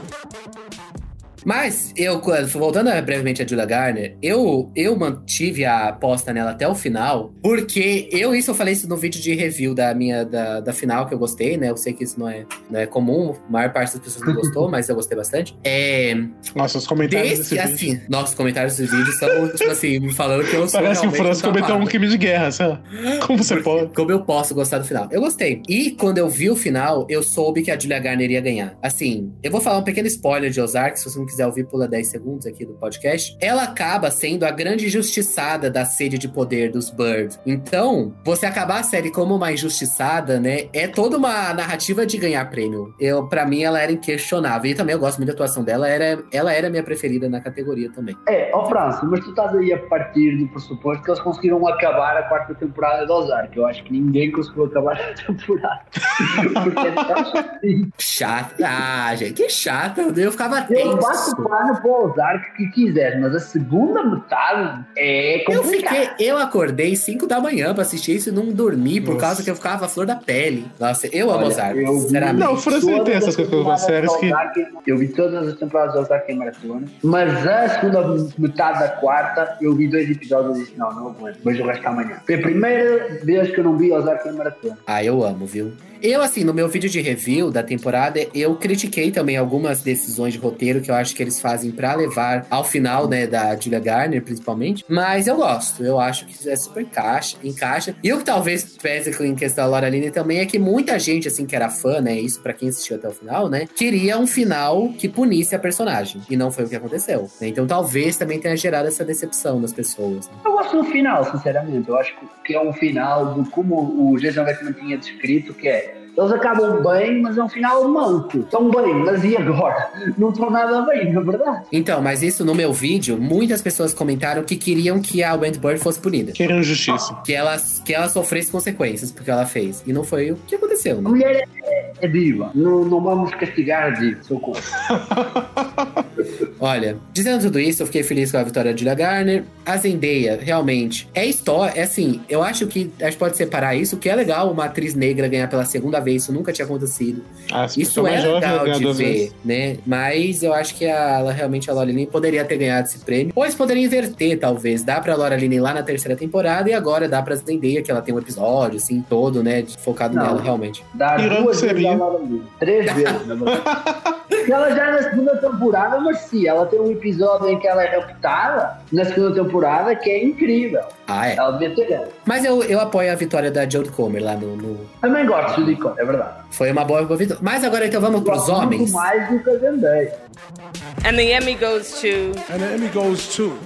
Mas, eu, voltando brevemente a Julia Garner, eu, eu mantive a aposta nela até o final, porque eu, isso eu falei isso no vídeo de review da minha, da, da final, que eu gostei, né? Eu sei que isso não é, não é comum, a maior parte das pessoas não gostou, [laughs] mas eu gostei bastante. É, Nossa, os comentários desse, desse vídeo. assim, nossos comentários desse vídeo são, tipo [laughs] assim, me falando que eu sou Parece que o França cometeu um crime de guerra, sei lá. Como você pode? Como eu posso gostar do final? Eu gostei. E quando eu vi o final, eu soube que a Julia Garner ia ganhar. Assim, eu vou falar um pequeno spoiler de Ozark, se você não quiser ouvir, pula 10 segundos aqui do podcast. Ela acaba sendo a grande injustiçada da sede de poder dos Bird. Então, você acabar a série como uma injustiçada, né? É toda uma narrativa de ganhar prêmio. Eu, para mim, ela era inquestionável. E também eu gosto muito da atuação dela. Era, ela era minha preferida na categoria também. É, ó França, mas tu estás aí a partir do pressuposto que eles conseguiram acabar a quarta temporada de Ozark. Eu acho que ninguém conseguiu acabar a temporada. [laughs] Porque é. Chata. Ah, gente, que chata. Eu ficava Eu tenso. pano para o Ozark que quiser, mas a segunda metade é Eu complicada. fiquei, eu acordei 5 da manhã pra assistir isso e não dormi por Nossa. causa que eu ficava a flor da pele. Nossa, eu amo Ozark, eu sinceramente. Não, o França Todas tem essas as coisas com séries que. Eu vi todas as temporadas de Ozark em maratona, mas a segunda metade da quarta eu vi dois episódios e disse: não, não aguento, vejo o resto amanhã. Foi a primeira vez que eu não vi Ozark em maratona. Ah, eu amo, viu? Eu, assim, no meu vídeo de review da temporada, eu critiquei também algumas decisões de roteiro que eu acho que eles fazem pra levar ao final, né, da Julia Garner, principalmente. Mas eu gosto, eu acho que é super encaixa, encaixa. E o que talvez pese em questão da Laura Linney também é que muita gente, assim, que era fã, né, isso pra quem assistiu até o final, né, queria um final que punisse a personagem. E não foi o que aconteceu. né? Então talvez também tenha gerado essa decepção nas pessoas. né? Eu gosto do final, sinceramente. Eu acho que é um final do como o Jason Bateman tinha descrito, que é eles acabam bem, mas é um final manco. Estão bem, mas e agora? Não estão nada bem, na verdade. Então, mas isso no meu vídeo, muitas pessoas comentaram que queriam que a Wentworth fosse punida. Querendo justiça. Que ela, que ela sofresse consequências porque ela fez. E não foi o que aconteceu, A né? mulher é, é diva. Não, não vamos castigar a diva, sou contra. [laughs] Olha, dizendo tudo isso, eu fiquei feliz com a vitória de Julia Garner. A Zendaya, realmente, é história. É assim, eu acho que a gente pode separar isso, que é legal uma atriz negra ganhar pela segunda vez, isso nunca tinha acontecido. Se Isso for é legal de ver, vezes. né? Mas eu acho que a, ela realmente, a Laura Linney, poderia ter ganhado esse prêmio. Ou eles poderiam inverter, talvez. Dá pra Laura Linney lá na terceira temporada e agora dá pra Zendaya, que ela tem um episódio, assim, todo, né? focado Não. nela, realmente. Irã duas seria. [laughs] vezes. Três vezes, na verdade. Porque ela já na segunda temporada merecia. Ela tem um episódio em que ela é raptada na segunda temporada que é incrível. Ah, é. Ela devia ter ganho. Mas eu, eu apoio a vitória da Jodie Comer lá no, no- Também gosto de Comer, é verdade. Foi uma boa, boa vitória. Mas agora então vamos pros Gosto homens. Muito mais do que a Zendaya. And the Emmy goes to. And the Emmy goes to.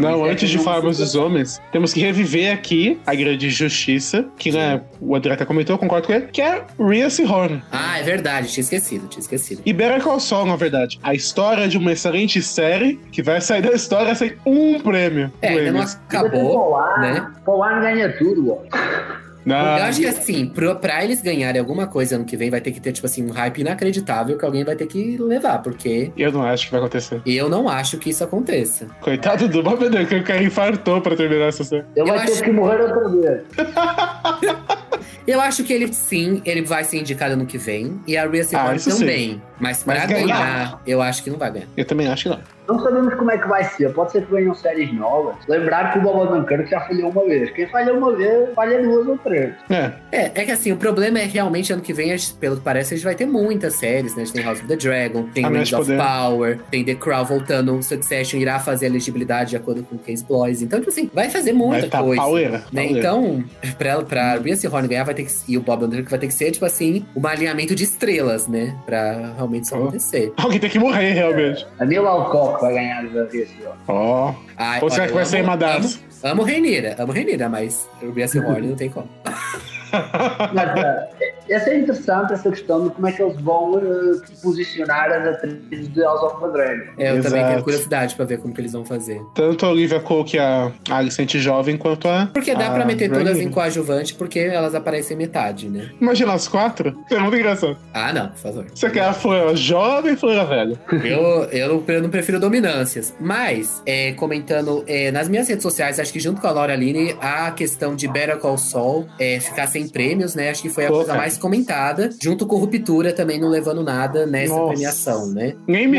Não, É antes de falarmos dos homens, temos que reviver aqui a grande justiça, que né, o André até comentou, eu concordo com ele, que é Rhea Seahorn. Ah, é verdade, tinha esquecido, tinha esquecido. E Better Call Saul, na verdade. A história de uma excelente série que vai sair da história sem um prêmio. É, ainda não acabou, né? Polar ganha tudo, ó. Não, Eu acho que assim, pro, pra eles ganharem alguma coisa ano que vem, vai ter que ter, tipo assim, um hype inacreditável que alguém vai ter que levar, porque eu não acho que vai acontecer. eu não acho que isso aconteça. Coitado do Bob Deus, que o cara infartou pra terminar essa série. Eu vai acho- ter que morrer outra vez. [laughs] Eu acho que ele sim, ele vai ser indicado ano que vem. E a Rhea Ah, Seahorn isso sim. também. Mas pra Mas ganhar, ganhar. eu acho que não vai ganhar. Eu também acho que não. Não sabemos como é que vai ser. Pode ser que venham séries novas. Lembrar que o Bob Dunkirk já falhou uma vez. Quem falha uma vez, falha duas ou três. É, É, é que assim, o problema é realmente ano que vem, a pelo que parece, a gente vai ter muitas séries, né? A gente tem House of the Dragon, tem Anéis Rings of Poder. Power, tem The Crown voltando, o Succession irá fazer a elegibilidade de acordo com o Case Bloys. Então, tipo assim, vai fazer muita vai tá coisa. pauleira. Né? pauleira. Então, pra, pra Rhea Seahorn ganhar, vai ter que, e o Bob Underwood vai ter que ser, tipo assim, um alinhamento de estrelas, né? Pra realmente isso Oh. acontecer. Alguém tem que morrer, realmente. A Mila Alcock vai ganhar da Rhea Ó. Ai, Ou será que vai ser amo- uma das? Amo, amo Reinira, amo Reinira, mas Rhea Seahorn não tem como. [laughs] Mas ah, essa é interessante, essa questão de como é que eles vão eh, posicionar as atrizes de House of the Dragon. É, eu também Exato. tenho curiosidade pra ver como que eles vão fazer. Tanto a Olivia Cole, que é a Alicente jovem, quanto a. Porque dá a pra meter todas em coadjuvante, porque elas aparecem metade, né? Imagina as quatro? É muito engraçado. Ah, não, por favor. Você quer a Flora jovem e Flora velha? Eu, eu, não, eu não prefiro dominâncias. Mas, é, comentando é, nas minhas redes sociais, acho que junto com a Laura Linney, a questão de Better Call Saul é, ficar sem prêmios, né? Acho que foi a Pô, coisa cara. mais comentada, junto com Ruptura também não levando nada nessa Nossa. premiação, né? Nem me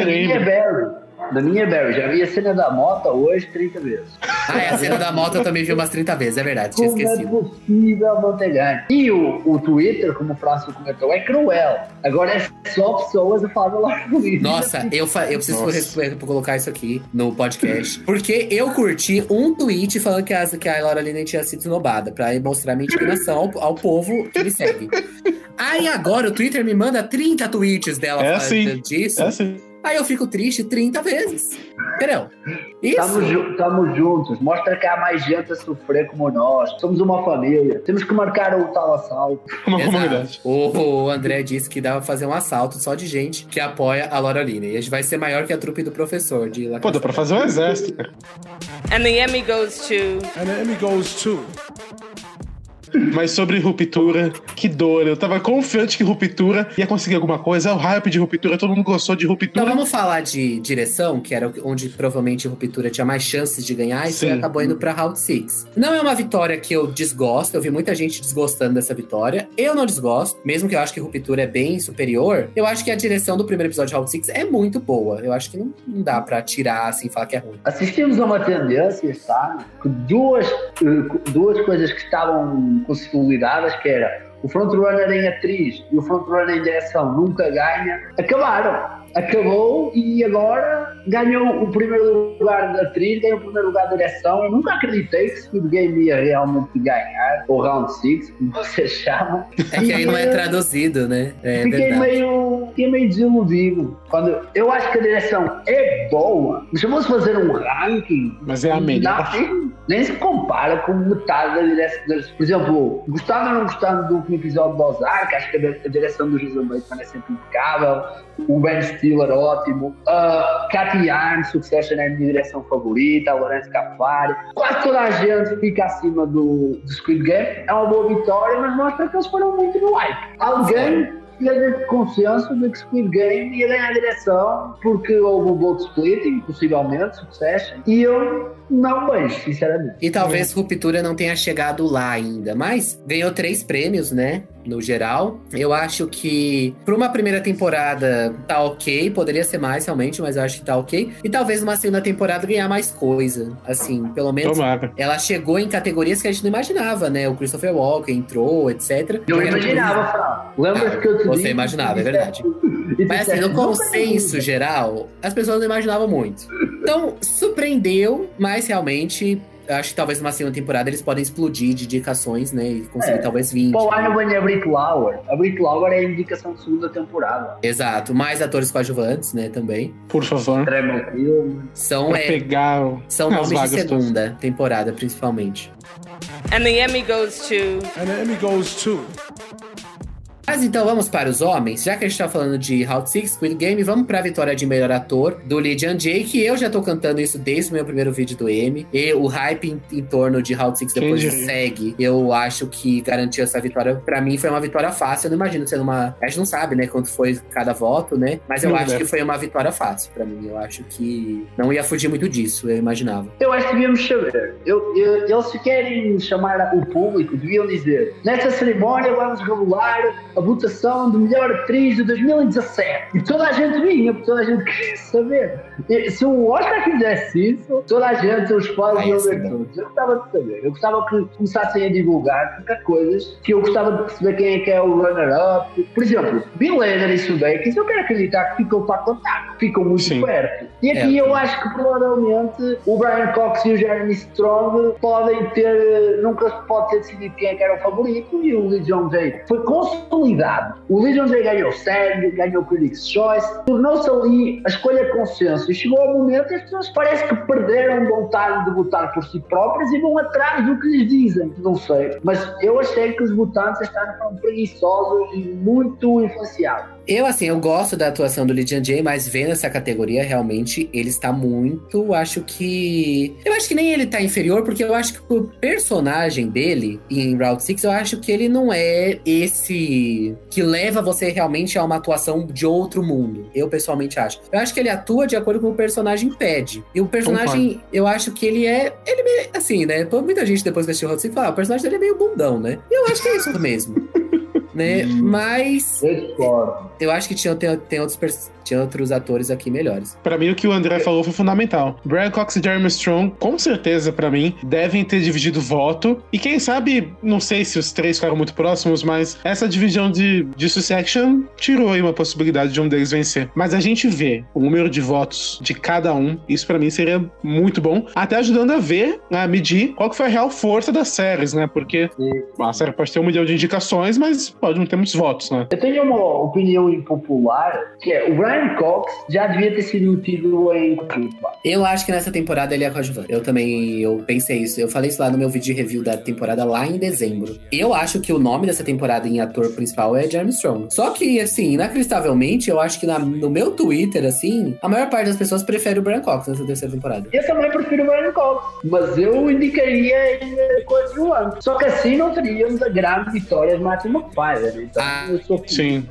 Da minha. Barry. Já vi a cena da moto hoje 30 vezes. Ah, é, a cena da moto eu também vi umas 30 vezes, é verdade, tinha Como é esquecido. possível manter ganho? E o, o Twitter, como o Francisco comentou, é cruel. Agora é só pessoas a falar da Laura Luiz. Nossa, eu, fa- eu preciso Nossa. colocar isso aqui no podcast. Porque eu curti um tweet falando que a, que a Laura Linney tinha sido snobada, pra mostrar minha indignação ao, ao povo que me segue. Aí agora o Twitter me manda 30 tweets dela É falando assim. disso. É assim. Aí eu fico triste 30 vezes. Entendeu? Isso. Estamos, ju- estamos juntos. Mostra que há mais gente a sofrer como nós. Somos uma família. Temos que marcar o tal assalto. [laughs] Uma Exato. comunidade. O, o André disse que dá pra fazer um assalto só de gente que apoia a Laura Linney. E a gente vai ser maior que a trupe do professor de La Pô, dá pra fazer um exército. And the Emmy goes to. And the Emmy goes to. Mas sobre ruptura, que dor. Eu tava confiante que ruptura ia conseguir alguma coisa. O hype de ruptura, todo mundo gostou de Então ruptura. vamos falar de direção, que era onde provavelmente Ruptura tinha mais chances de ganhar, e foi acabou indo pra Round 6. Não é uma vitória que eu desgosto, eu vi muita gente desgostando dessa vitória. Eu não desgosto, mesmo que eu acho que Ruptura é bem superior. Eu acho que a direção do primeiro episódio de Round 6 é muito boa. Eu acho que não, não dá pra tirar assim e falar que é ruim. Assistimos a uma tendência que duas, eh, duas coisas que estavam consolidadas, que era o frontrunner em atriz e o frontrunner em direção nunca ganha, acabaram. Acabou e agora ganhou o primeiro lugar da atriz, ganhou o primeiro lugar da direção. Eu nunca acreditei que Squid Game ia realmente ganhar, ou Round 6, como [laughs] vocês chamam. É que aí não é traduzido, né? É Fiquei verdade. meio, fiquei meio desiludido. Quando, eu acho que a direção é boa, mas se eu fosse fazer um ranking, Mas é a melhor. nem, nem se compara com metade da direção. Por exemplo, gostando ou não gostando do último episódio do Ozark, acho que a, direção do Jason Bateman é sempre impecável. O Ben Stiller, ótimo. Uh, Cathy Yarn, Succession é a minha direção favorita. Lourenço Capari. Quase toda a gente fica acima do, do Squid Game. É uma boa vitória, mas mostra que eles foram muito no hype. Alguém tinha de consenso de que Squid Game ia ganhar a direção porque houve um vote splitting, possivelmente, Succession, e eu não vejo, sinceramente. E talvez Ruptura não tenha chegado lá ainda, mas ganhou três prêmios, né? No geral. Eu acho que para uma primeira temporada tá ok, poderia ser mais realmente, mas eu acho que tá ok. E talvez uma segunda temporada ganhar mais coisa. Assim, pelo menos. Tomara. Ela chegou em categorias que a gente não imaginava, né? O Christopher Walken entrou, etc. Eu imaginava, Fran. Lembra-te que eu te Você disse- imaginava, é verdade. [laughs] Mas assim, no "Nunca consenso vi". geral, as pessoas não imaginavam muito. Então, surpreendeu, mas realmente, eu acho que talvez numa segunda temporada eles podem explodir de indicações, né? E conseguir É. talvez 20. Pô, lá não vem a Brit Lauer. A Brit Lauer é a indicação de segunda temporada. Exato. Mais atores coadjuvantes, né, também. Por favor. Filme. São, é, pegar o- são as nomes de vagas todas. segunda temporada, principalmente. And the Emmy goes to. And the Emmy goes to. Mas então vamos para os homens. Já que a gente tá falando de Round 6, Squid Game, vamos pra vitória de melhor ator do Lee Jung Jae, que eu já tô cantando isso desde o meu primeiro vídeo do M. E o hype em, em torno de Round 6 depois diria? segue. Eu acho que garantiu essa vitória. Pra mim foi uma vitória fácil. Eu não imagino sendo uma. A gente não sabe, né, quanto foi cada voto, né? Mas eu Não acho deve. que foi uma vitória fácil pra mim. Eu acho que não ia fugir muito disso, eu imaginava. Eu acho que devíamos saber. Eu, eu- eles se querem chamar o público, deviam dizer: nesta cerimónia vamos revelar a votação de melhor atriz de 2017. E toda a gente vinha, porque toda a gente queria saber. E se o Oscar fizesse isso, toda a gente, os fãs Aí iam sim. ver todos. Eu gostava de saber. Eu gostava que começassem a divulgar coisas que eu gostava de perceber quem é que é o runner-up. Por exemplo, Bill Hader e Sudeikis, eu quero acreditar que ficam para contar, ficam muito Sim. perto. E aqui É, eu acho que provavelmente o Brian Cox e o Jeremy Strong podem ter, nunca se pode ter decidido quem é que era o favorito e o Lee Jong Jae foi consolidado. O Lee Jong Jae ganhou SAG, ganhou Critics' Choice, tornou-se ali a escolha de consenso e chegou ao momento e as pessoas parece que perderam vontade de votar por si próprias e vão atrás do que lhes dizem. Não sei, mas eu achei que os votantes foram preguiçosos e muito influenciados. Eu, assim, eu gosto da atuação do Lee Jung Jae, mas vendo essa categoria, realmente, ele está muito, acho que... Eu acho que nem ele tá inferior, porque eu acho que o personagem dele, em Route 6, eu acho que ele não é esse que leva você realmente a uma atuação de outro mundo. Eu, pessoalmente, acho. Eu acho que ele atua de acordo com o personagem pede. E o personagem, eu acho que ele é... Ele meio, assim, né? Muita gente, depois que assistiu Route 6, fala, ah, o personagem dele é meio bundão, né? E eu acho que é isso mesmo. [laughs] né? Hum. Mas Eu eu acho que tinha, tem, tem outros, pers- tinha outros atores aqui melhores. Pra mim, o que o André falou foi fundamental. Brian Cox e Jeremy Strong, com certeza, pra mim, devem ter dividido voto. E quem sabe, não sei se os três ficaram muito próximos, mas essa divisão de, de Succession tirou aí uma possibilidade de um deles vencer. Mas a gente vê o número de votos de cada um, isso pra mim seria muito bom. Até ajudando a ver, a medir qual que foi a real força das séries, né? Porque a série pode ter um milhão de indicações, mas pode não ter muitos votos, né? Eu tenho uma opinião impopular, que é o Brian Cox já devia ter sido metido em culpa. Eu acho que nessa temporada ele é coadjuvante. Eu também, eu pensei isso. Eu falei isso lá no meu vídeo de review da temporada lá em dezembro. Eu acho que o nome dessa temporada em ator principal é Jeremy Strong. Só que, assim, inacreditavelmente, eu acho que na- no meu Twitter, assim, a maior parte das pessoas prefere o Brian Cox nessa terceira temporada. Eu também prefiro o Brian Cox, mas eu indicaria em eh, coadjuvante. Só que assim não teríamos a grande vitória de Matthew McFadden. Então Ah, eu sou sim.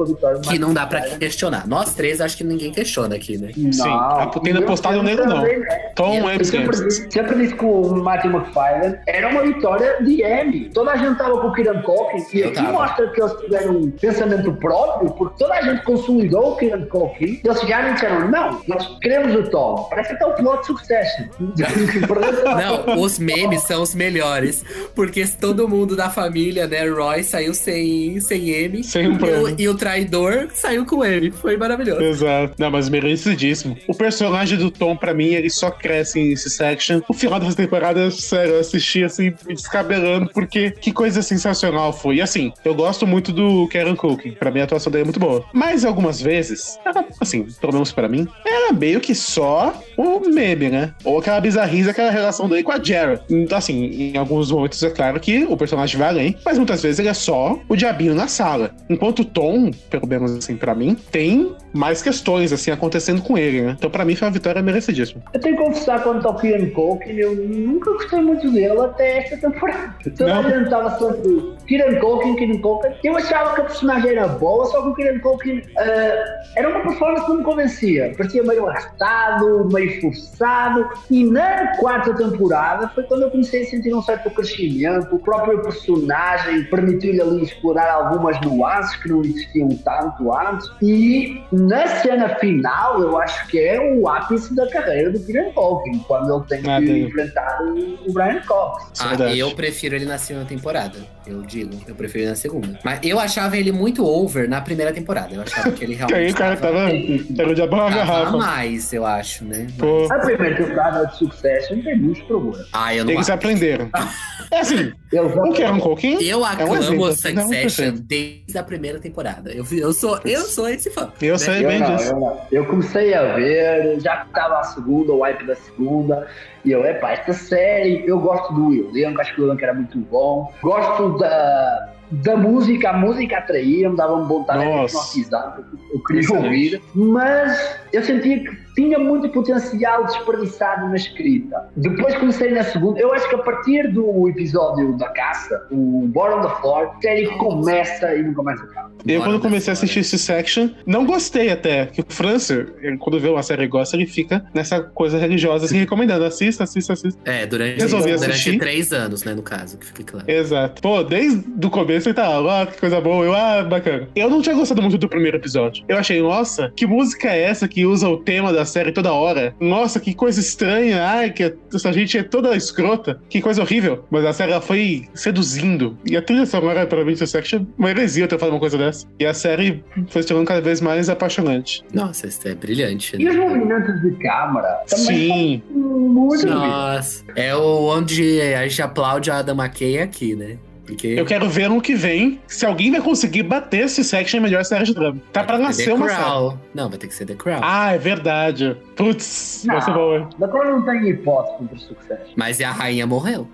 Que não dá pra questionar. Nós três, acho que ninguém questiona aqui, né? Sim, Não, tendo eu apostado nele, não. né? Tom Eu Ames Eu sempre disse, que o Matthew McFadden era uma vitória de Emmy. Toda a gente estava com o Kieran Culkin e aqui tava. mostra que eles tiveram um pensamento próprio, porque toda a gente consolidou o Kieran Culkin. Eles chegaram e disseram: Não, nós queremos o Tom. Parece até o piloto de Succession. [laughs] [laughs] Não, os memes são os melhores. Porque todo mundo da família, né? Roy saiu sem, sem M. Sem um e, o, e o traidor saiu com M. Foi maravilhoso. Exato. Não, mas merecidíssimo. O personagem do Tom, pra mim, ele só cresce em Section. O final dessa temporada, sério, eu assisti assim, me descabelando, porque que coisa sensacional foi. E assim, eu gosto muito do Karen Culkin. Pra mim, a atuação dele é muito boa. Mas algumas vezes, assim, pelo menos pra mim, era meio que só o meme, né? Ou aquela bizarrice, aquela relação dele com a Jarrett. Então, assim, em alguns momentos é claro que o personagem vai além, mas muitas vezes ele é só o diabinho na sala. Enquanto o Tom, pelo menos assim, pra mim, tem mais questões, assim, acontecendo com ele, né? Então, pra mim, foi uma vitória merecidíssima. Eu tenho que confessar quanto ao Kieran Culkin, eu nunca gostei muito dele até esta temporada. [laughs] Toda a Não? gente estava sempre Kieran Culkin, Kieran Culkin. Eu achava que a personagem era boa, só que o Kieran Culkin ah, era uma performance que não me convencia. Parecia meio arrastado, meio forçado. E na quarta temporada foi quando eu comecei a sentir um certo crescimento. O próprio personagem permitiu-lhe ali explorar algumas nuances que não existiam tanto antes. E na cena final, eu acho que é o ápice da carreira do Kieran Culkin, quando ele tem que Ah, tem. enfrentar o o Brian Cox. É Ah, verdade. eu prefiro ele na segunda temporada. Eu digo, eu prefiro ele na segunda. Mas eu achava ele muito over na primeira temporada. Eu achava que ele Que [laughs] aí realmente o cara tava, tava. Era o diabão na tava a garrafa. mais, eu acho, né? Pô, A primeira temporada de Succession tem muitos problemas. Ah, eu não eles acho. aprenderam. [laughs] É assim, Eles o Karen Culkin Eu aclamo exemplo, o assim, não Succession desde a primeira temporada. Eu, eu, sou, eu sou esse fã. Eu né? sei Eu bem não, disso. eu. Eu comecei a ver, já estava a segunda, o hype da segunda, e eu, epá, esta série, eu gosto do elenco, acho que o elenco era muito bom. Gosto da, da música, a música atraía-me, dava-me vontade de Nossa. hipnotizar, eu, eu queria ouvir, mas eu sentia que tinha muito potencial desperdiçado na escrita. Depois comecei na segunda, eu acho que a partir do episódio da caça, o Bottom of the Floor, a série começa e não começa a acabar. Eu, quando comecei a assistir esse section, não gostei até. Que o Francis, ele, quando vê uma série e gosta, ele fica nessa coisa religiosa, assim, recomendando. Assista, assista, assista. É, durante, Resolvi durante assistir. três anos, né, no caso, que fique claro. Exato. Pô, desde o começo ele tá lá, ó, que coisa boa. Eu, ah, bacana. Eu não tinha gostado muito do primeiro episódio. Eu achei, nossa, que música é essa que usa o tema da série toda hora? Nossa, que coisa estranha. Ai, que essa gente é toda escrota. Que coisa horrível. Mas a série ela foi seduzindo. E a trilha sonora, pra mim, Section, uma heresia eu ter falado uma coisa dessa. E a série foi se tornando cada vez mais apaixonante. Nossa, isso é brilhante. E os Né? movimentos de câmara também Sim. muito. Nossa, é o onde a gente aplaude a Adam McKay aqui, né? Porque Eu quero ver no que vem se alguém vai conseguir bater esse Section em melhor série de drama. Tá pra The nascer uma série. Crown. Não, vai ter que ser The Crown. Ah, é verdade. Putz, vai ser boa. Da qual não tem hipótese contra o sucesso. Mas a rainha morreu.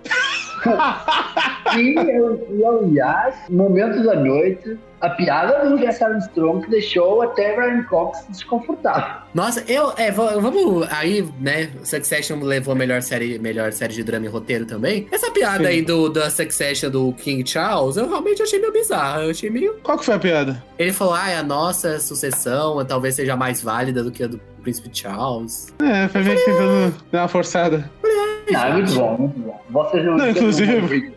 [laughs] E, eu- e, aliás, momento da noite, a piada do Armstrong que deixou até Brian Cox desconfortável. Nossa, eu. É, va- vamos. Aí, né? Succession levou a melhor série, melhor série de drama e roteiro também. Essa piada Sim. aí do, da Succession do King Charles, eu realmente achei meio bizarra. Eu achei meio. Qual que foi a piada? Ele falou, ah, a nossa sucessão talvez seja mais válida do que a do Príncipe Charles. É, foi meio que tentando dar uma forçada. Não, é muito bom, muito bom. Vocês não, Não, inclusive- ouvir.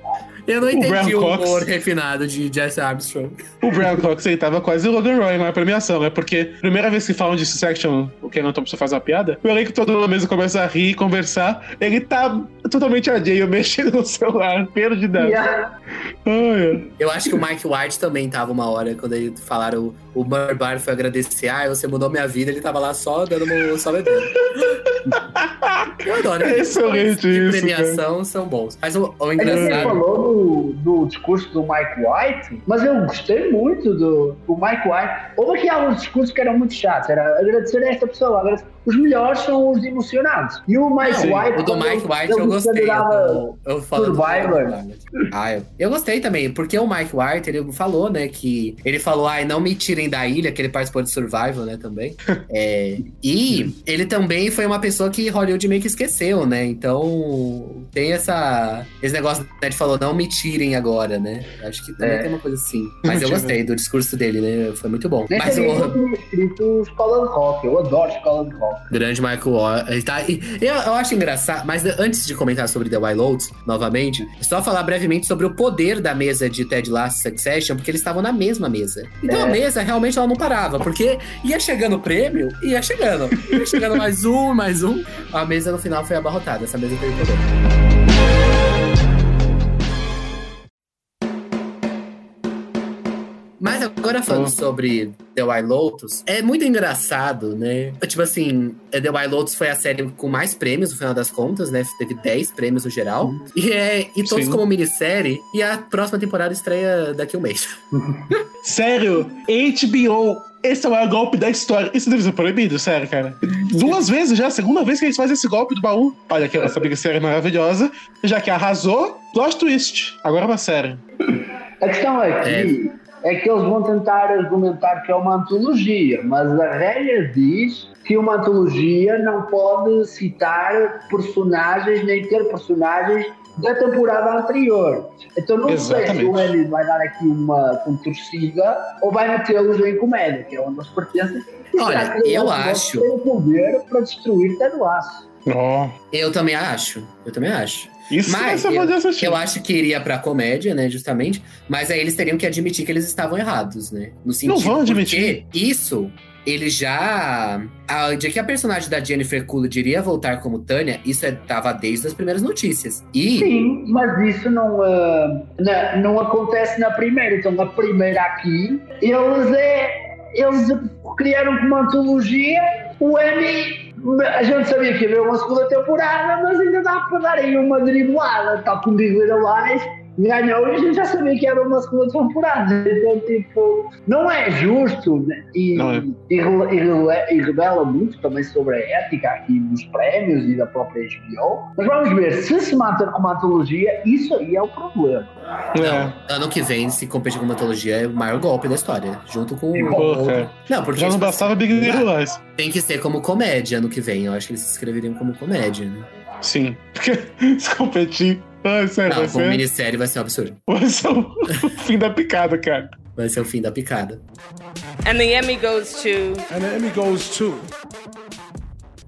Eu não O entendi Brian o Cox. humor refinado de Jesse Armstrong. O Brian Cox ele tava quase o Logan Roy na premiação, é porque primeira vez que falam de Section, o Kenan Thompson faz uma piada, o elenco todo na mesa começa a rir e conversar, ele tá totalmente alheio, [laughs] mexendo no celular, perdidão. Yeah. Ai, Eu acho que o Mike White também tava uma hora, quando ele falaram, o Murray Bar foi agradecer, ah, você mudou minha vida, ele tava lá só dando uma, só bebendo. [laughs] Eu adoro. É excelente De isso, premiação são bons. Mas o, o engraçado... falou do, do discurso do Mike White, mas eu gostei muito do, do Mike White. Houve aqui alguns discursos que eram muito chatos. Era agradecer a esta pessoa. agradecer- Os melhores são os emocionados. E o Mike Sim, White. O do Mike White eu gostei. Eu, eu Survivor. Ah, eu, eu gostei também, porque o Mike White, ele falou, né, que ele falou, ai, não me tirem da ilha, que ele participou de Survival, né, também. [laughs] É, e ele também foi uma pessoa que Hollywood meio que esqueceu, né, então tem essa, esse negócio, né, de falou, não me tirem agora, né, acho que também É. tem uma coisa assim. Mas eu gostei do discurso dele, né, foi muito bom. Nem Mas eu o tinha escrito Escola de Rock. Eu adoro Escola de Rock. Grande Michael ele tá, eu, eu acho engraçado, mas antes de comentar sobre The Wild Lotus, novamente, só falar brevemente sobre o poder da mesa de Ted Lasso Succession, porque eles estavam na mesma mesa. Então É. a mesa realmente ela não parava, porque ia chegando o prêmio, ia chegando, ia chegando mais um, mais um. A mesa no final foi abarrotada, essa mesa teve poder. Agora falando Oh. sobre The Wild Lotus, é muito engraçado, né? Tipo assim, The Wild Lotus foi a série com mais prêmios no final das contas, né? Teve 10 prêmios no geral. E, é, e todos Sim. como minissérie. E a próxima temporada estreia daqui a um mês. [laughs] Sério, HBO, esse é o maior golpe da história. Isso deve ser proibido, sério, cara. Duas vezes já, segunda vez que eles fazem esse golpe do baú. Olha aqui, essa big série maravilhosa. Já que arrasou, plot twist. Agora é uma série. A questão aqui é. que eles vão tentar argumentar que é uma antologia, mas a regra diz que uma antologia não pode citar personagens nem ter personagens da temporada anterior. Então não sei se Exatamente. o Andy vai dar aqui uma contorcida ou vai metê-los em comédia, que é onde eles pertencem. Olha, eu acho- ter o poder para destruir Ted Lasso. Ó, Eu também acho. Eu também acho. Isso Mas eu, pode assistir. eu acho que iria pra comédia, né, justamente. Mas aí eles teriam que admitir que eles estavam errados, né? No sentido vão admitir. Porque isso, ele já... A, de que a personagem da Jennifer Coolidge iria voltar como Tânia, isso é, tava desde as primeiras notícias. E... Sim, mas isso não, ah, na- não acontece na primeira. Então, na primeira aqui, eles, é, eles criaram como antologia o Emmy. A gente sabia que ia haver uma segunda temporada, mas ainda dá para dar aí uma driblada, tal como Big Little Lies. Ganhou e a gente já sabia que era uma segunda temporada. Então, tipo, não é justo né? e, é. e, e e revela muito também sobre a ética aqui dos prémios e da própria HBO. Mas vamos ver, se se manter como antologia, isso aí é o problema. É. Não, ano que vem, se competir com uma antologia, é o maior golpe da história. Junto com o. Porra. Não, porque Já não tipo, bastava Big Little Lies. tem que ser como comédia ano que vem. Eu acho que eles se inscreveriam como comédia, né? Sim. Porque [laughs] se competir. Ai, sério, vai Não, como ser, minissérie vai ser um absurdo. [laughs] vai ser o [laughs] fim da picada, cara. Vai ser o fim da picada. And the Emmy goes to. And the Emmy goes to.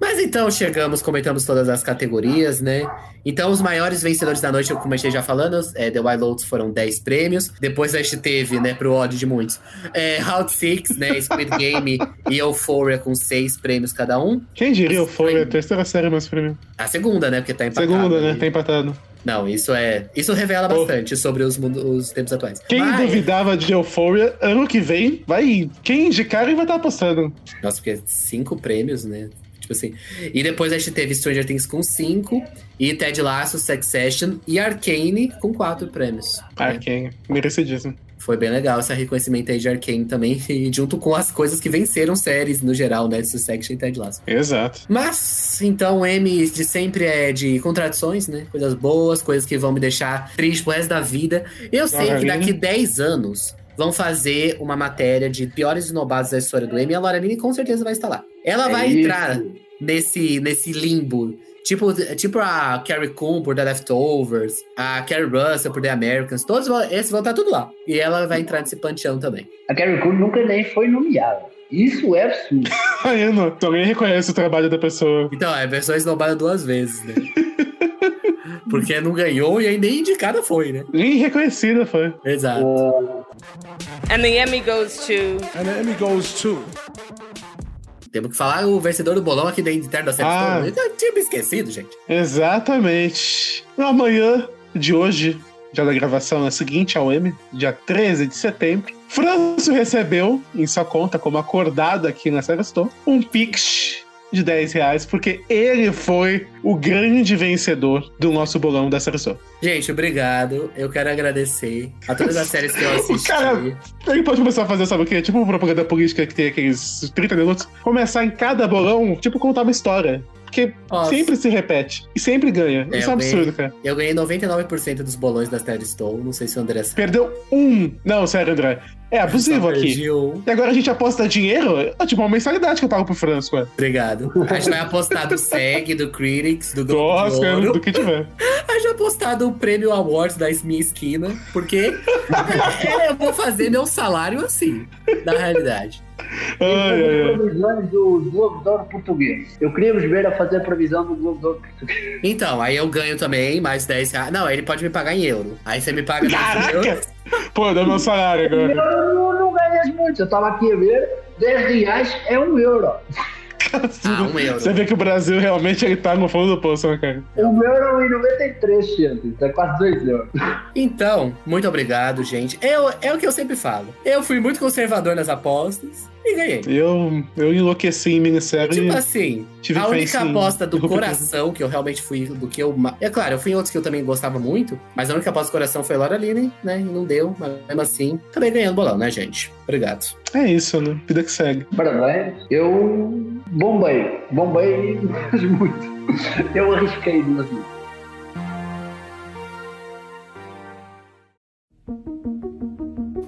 Mas então chegamos, comentamos todas as categorias, né? Então, os maiores vencedores da noite, eu comecei já falando, é, The Wild Lotus foram 10 prêmios. Depois a gente teve, né, pro ódio de muitos, é, Round 6, né, [laughs] Squid Game e Euphoria com 6 prêmios cada um. Quem diria foi Foi. a terceira série mais prêmio? A segunda, né, porque tá empatado. Segunda, né? ali. Tá empatado. Não, isso é. Isso revela Oh. bastante sobre os, os tempos atuais. Quem Mas- duvidava de Euphoria, ano que vem, vai ir. Quem indicar vai estar apostando. Nossa, porque cinco prêmios, né? Tipo assim. E depois a gente teve Stranger Things com cinco, e Ted Lasso, Succession e Arcane com quatro prêmios. Quem? Merecidíssimo. Foi bem legal esse reconhecimento aí de Arcane também, [laughs] e junto com as coisas que venceram séries no geral, né? Succession e Ted Lasso. Exato. Mas, então, o M de sempre é de contradições, né? Coisas boas, coisas que vão me deixar triste pro resto da vida. Eu sei que Lorraine. daqui 10 anos vão fazer uma matéria de piores esnobados da história do M e a Lorraine com certeza vai estar lá. Ela É vai isso. entrar nesse, nesse limbo. Tipo, tipo a Carrie Coon por The Leftovers, a Carrie Russell por The Americans, todos vão, esses vão estar tudo lá. E ela vai entrar nesse panteão também. A Carrie Coon nunca nem foi nomeada. Isso é absurdo. [laughs] Aí não, então alguém reconhece o trabalho da pessoa. Então, é a pessoa esnobada duas vezes, né? [laughs] Porque não ganhou e aí nem indicada foi, né? Nem reconhecida foi. Exato. And the Emmy goes to. And the Emmy goes to. Temos que falar o vencedor do bolão aqui da interno da série. Ah. Eu tinha me esquecido, gente. Exatamente. Amanhã de hoje, dia da gravação, é seguinte ao M, dia 13 de setembro, Franço recebeu em sua conta, como acordado aqui na Série Store, um Pix de 10 reais, porque ele foi o grande vencedor do nosso bolão da Série Store. Gente, obrigado. Eu quero agradecer a todas as séries que eu [laughs] assisti. cara- Ele pode começar a fazer, sabe o quê? Tipo propaganda política que tem aqueles 30 minutos. Começar em cada bolão, tipo, contar uma história. Porque Nossa. sempre se repete. E sempre ganha. É, Isso é um eu ganhei. absurdo, cara. Eu ganhei 99% dos bolões da série Stone. Não sei se o André sabe. Perdeu um. Não, sério, André. É abusivo aqui. um. E agora a gente aposta dinheiro? É tipo uma mensalidade que eu pago pro Franço, ué. Obrigado. A gente vai apostar do SEG, do Critics, do Globo Oscar, do que tiver. A gente vai apostar do Prêmio Awards da minha esquina, porque é, eu vou fazer meu salário assim, na realidade. Ai. Previsões do Globo de Ouro português. Eu queria vos ver a fazer a previsão do Globo de Ouro português. Então, aí eu ganho também mais 10 reais. Não, ele pode me pagar em euro. Aí você me paga 10 Caraca! euros. Pô, dá meu salário agora. Eu não, não ganhas muito. Eu tava aqui a ver. 10 reais é um euro. Ah, um euro. Você vê que o Brasil realmente ele tá no fundo do poço, né, cara? Um euro e 93 centos. É quase 2 euros. Então, muito obrigado, gente. Eu, é o que eu sempre falo. Eu fui muito conservador nas apostas e ganhei. Eu, eu enlouqueci em minissérie. Tipo assim, tive a única aposta do coração que eu realmente fui, do que eu. É claro, eu fui em outros que eu também gostava muito, mas a única aposta do coração foi Laura Linney, né? E não deu, mas mesmo assim, acabei ganhando bolão, né, gente? Obrigado. É isso, né? Vida que segue. Parabéns. Eu bombei. Bombei mas [laughs] muito. Eu arrisquei demasiado.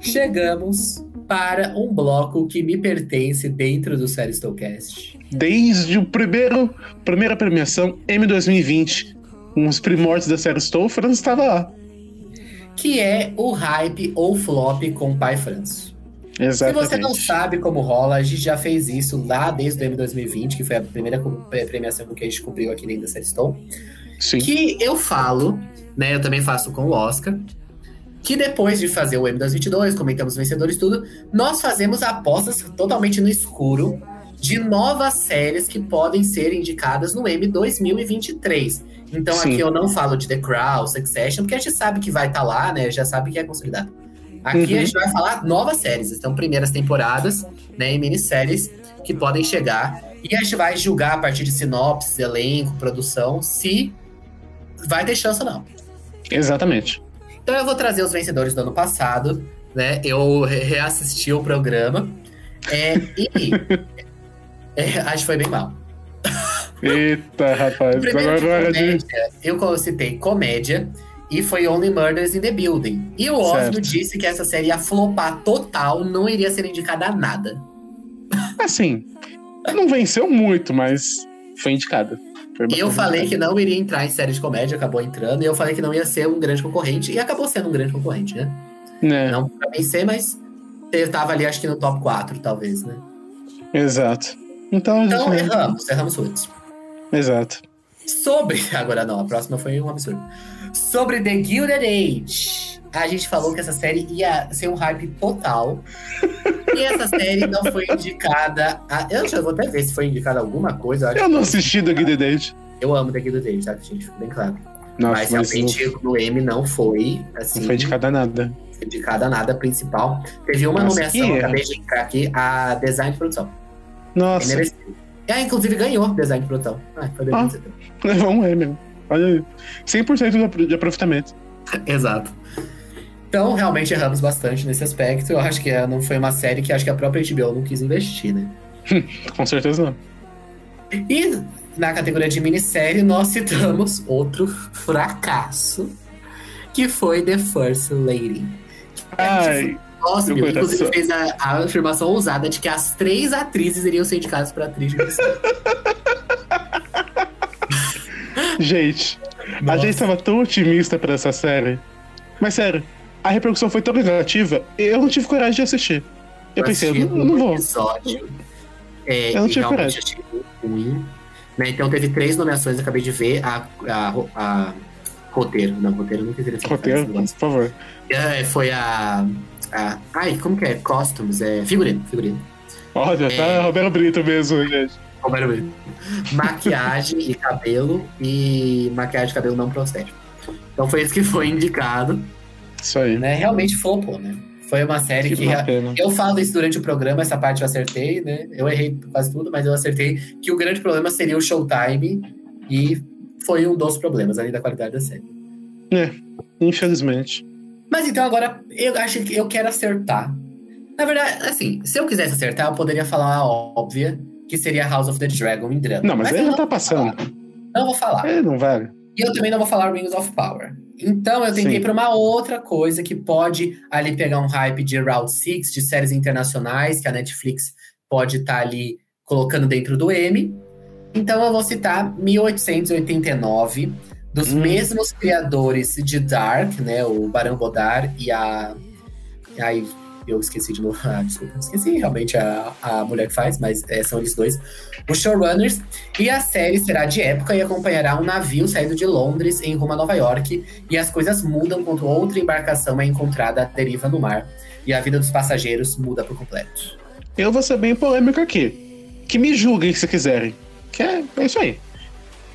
Chegamos para um bloco que me pertence dentro do Série Stowcast. Desde o primeiro, primeira premiação, M 2020, com os primórdios da série Stowe, o Franz estava lá. Que é o hype ou flop com o Pai Franço. Se Exatamente. você não sabe como rola, a gente já fez isso lá desde o M 2020, que foi a primeira co- premiação que a gente cobriu aqui dentro da série Stone. Sim. Que eu falo, né? Eu também faço com o Oscar. Que depois de fazer o M 2022, comentamos os vencedores e tudo, nós fazemos apostas totalmente no escuro de novas séries que podem ser indicadas no M 2023. Então Sim. aqui eu não falo de The Crown, Succession, porque a gente sabe que vai estar lá, né? Já sabe que é consolidado. Aqui Uhum. a gente vai falar novas séries, então primeiras temporadas, né, e minisséries que podem chegar. E a gente vai julgar a partir de sinopse, elenco, produção, se vai ter chance ou não. Exatamente. Então eu vou trazer os vencedores do ano passado, né? Eu re- reassisti o programa. É, e [laughs] é, acho que foi bem mal. Eita, rapaz. Primeiro de Agora é de. comédia, eu citei comédia e foi Only Murders in the Building. E o Osmo Certo. disse que essa série ia flopar total, não iria ser indicada a nada. Assim, não venceu muito, mas foi indicada. Eu falei que não iria entrar em série de comédia, acabou entrando. E eu falei que não ia ser um grande concorrente, e acabou sendo um grande concorrente, né? Né, Não pra vencer, mas ele tava ali, acho que no top 4, talvez, né? exato. Então, Então, gente... erramos, erramos todos. Exato. Sobre. [laughs] Agora não, a próxima foi um absurdo. Sobre The Gilded Age. A gente falou que essa série ia ser um hype total. e essa série não foi indicada. A... Eu já vou até ver se foi indicada alguma coisa. Eu, Eu não assisti do Guide Date. eu amo The Gilded Age, tá? Gente, bem claro. Nossa, mas não, realmente no M não foi assim. não foi indicada nada. indicada nada principal. Teve uma Nossa, nomeação, acabei de indicar aqui, a Design de Produção. Nossa, Merecido. Ah, inclusive ganhou Design de Produção. Ah, foi Ah. [laughs] levou um M. Olha aí. 100% de apro- de aproveitamento. Exato. Então, realmente erramos bastante nesse aspecto. Eu acho que eh, não foi uma série que acho que a própria HBO não quis investir, né? [laughs] Com certeza não. E na categoria de minissérie, nós citamos outro fracasso, que foi The First Lady. Ai, Nossa, meu inclusive fez a, a afirmação ousada de que as três atrizes iriam ser indicadas para atriz de [laughs] gente. A Nossa. gente tava tão otimista pra essa série. Mas sério, a repercussão foi tão negativa, eu não tive coragem de assistir. Eu pensei, eu não, não vou. episódio. É, Eu não tive coragem. achei ruim. Né? Então teve três nomeações, acabei de ver. A, a, a Roteiro, não, roteiro nunca sido Roteiro, por favor. É, foi a, a. Ai, como que é? Costumes, é. Figurino, figurino. Olha, tá É. Roberto Brito mesmo, gente. Era mesmo? Maquiagem e cabelo e maquiagem e cabelo não prostético. Então foi isso que foi indicado, Isso aí. né? Realmente flopou, né? Foi uma série Que que. uma. Eu falo isso durante o programa, essa parte eu acertei, né? Eu errei quase tudo, mas eu acertei que o grande problema seria o showtime e foi um dos problemas, além da qualidade da série. Infelizmente. Mas então agora eu acho que eu quero acertar. Na verdade, assim, se eu quisesse acertar, eu poderia falar a óbvia, que seria House of the Dragon em drama. Não, mas, aí eu já não tá passando. falar. Não vou falar. É, não vale. E eu também não vou falar Rings of Power. Então eu tentei pra uma outra coisa que pode ali pegar um hype de Route 6, de séries internacionais, que a Netflix pode estar ali colocando dentro do M. Então eu vou citar 1889, dos Hum. mesmos criadores de Dark, né? O Barão Godard e a. Ai, eu esqueci de novo. [laughs] Ah, desculpa, esqueci realmente a, a mulher que faz, mas é, são eles dois. Os showrunners. E a série será de época e acompanhará um navio saindo de Londres em rumo a Nova York. E as coisas mudam quando outra embarcação é encontrada à deriva no mar. E a vida dos passageiros muda por completo. Eu vou ser bem polêmico aqui. Que me julguem se quiserem. Que é, é isso aí.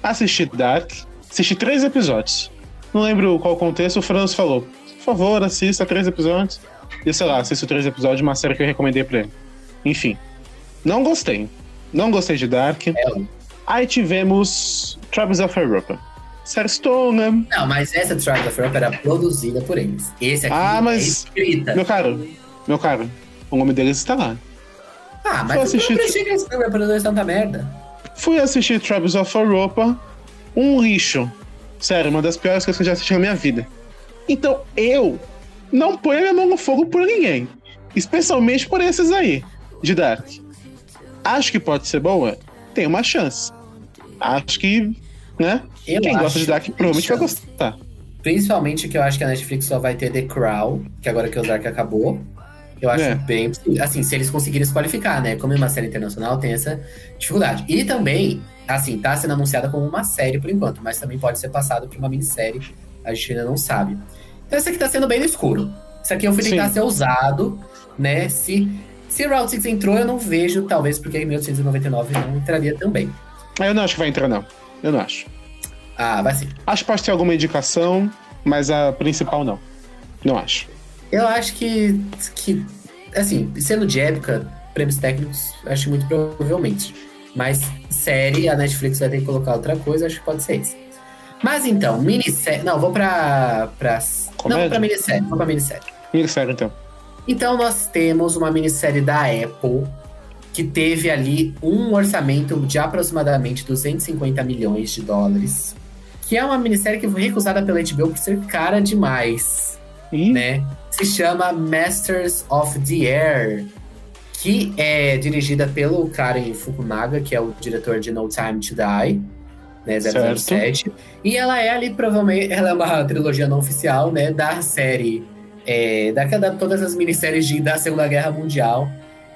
Assisti Dark, assisti três episódios. Não lembro qual contexto, o Franz falou. Por favor, assista três episódios. E sei lá, assisto três episódios de uma série que eu recomendei pra ele. Enfim. Não gostei. Não gostei de Dark. É, Aí tivemos Tribes of Europa. Série Stona. Não, mas essa Tribe of Europe era produzida por eles. Esse aqui Ah, mas- é escrita. Meu caro, meu caro, o nome deles está lá. Ah, mas eu assistir- não achei que esse filme é tanta merda. Fui assistir Tribes of Europa, um lixo. Sério, uma das piores coisas que eu já assisti na minha vida. Então eu não ponho a minha mão no fogo por ninguém. Especialmente por esses aí, de Dark. Acho que pode ser boa? Tem uma chance. Acho que, né? Eu Quem gosta de Dark que provavelmente vai gostar. Principalmente que eu acho que a Netflix só vai ter The Crown, que agora que o Dark acabou. Eu acho É. bem. Assim, se eles conseguirem se qualificar, né? Como é uma série internacional, tem essa dificuldade. E também, assim, tá sendo anunciada como uma série por enquanto, mas também pode ser passado por uma minissérie. A gente ainda não sabe. Então, esse aqui tá sendo bem no escuro. Isso aqui eu fui tentar Sim. ser ousado, né? Se, se Route 6 entrou, eu não vejo, talvez, porque em 1899 não entraria também. Eu não acho que vai entrar, não. Eu não acho. Ah, vai sim. Acho que pode ter alguma indicação, mas a principal não. Não acho. Eu acho que, que, assim, sendo de época, prêmios técnicos, acho muito provavelmente. Mas série, a Netflix vai ter que colocar outra coisa, acho que pode ser isso. Mas então, minissérie. Não, vou pra. pra Comédia? vou pra minissérie, vou pra minissérie. Minissérie, então. Então nós temos uma minissérie da Apple que teve ali um orçamento de aproximadamente 250 milhões de dólares. Que é uma minissérie que foi recusada pela HBO por ser cara demais Ih, né? Se chama Masters of the Air, que é dirigida pelo Karen Fukunaga, que é o diretor de No Time to Die, né? 007. E ela é ali, provavelmente, ela é uma trilogia não oficial, né? Da série, é, daquela, todas as minisséries de, da Segunda Guerra Mundial,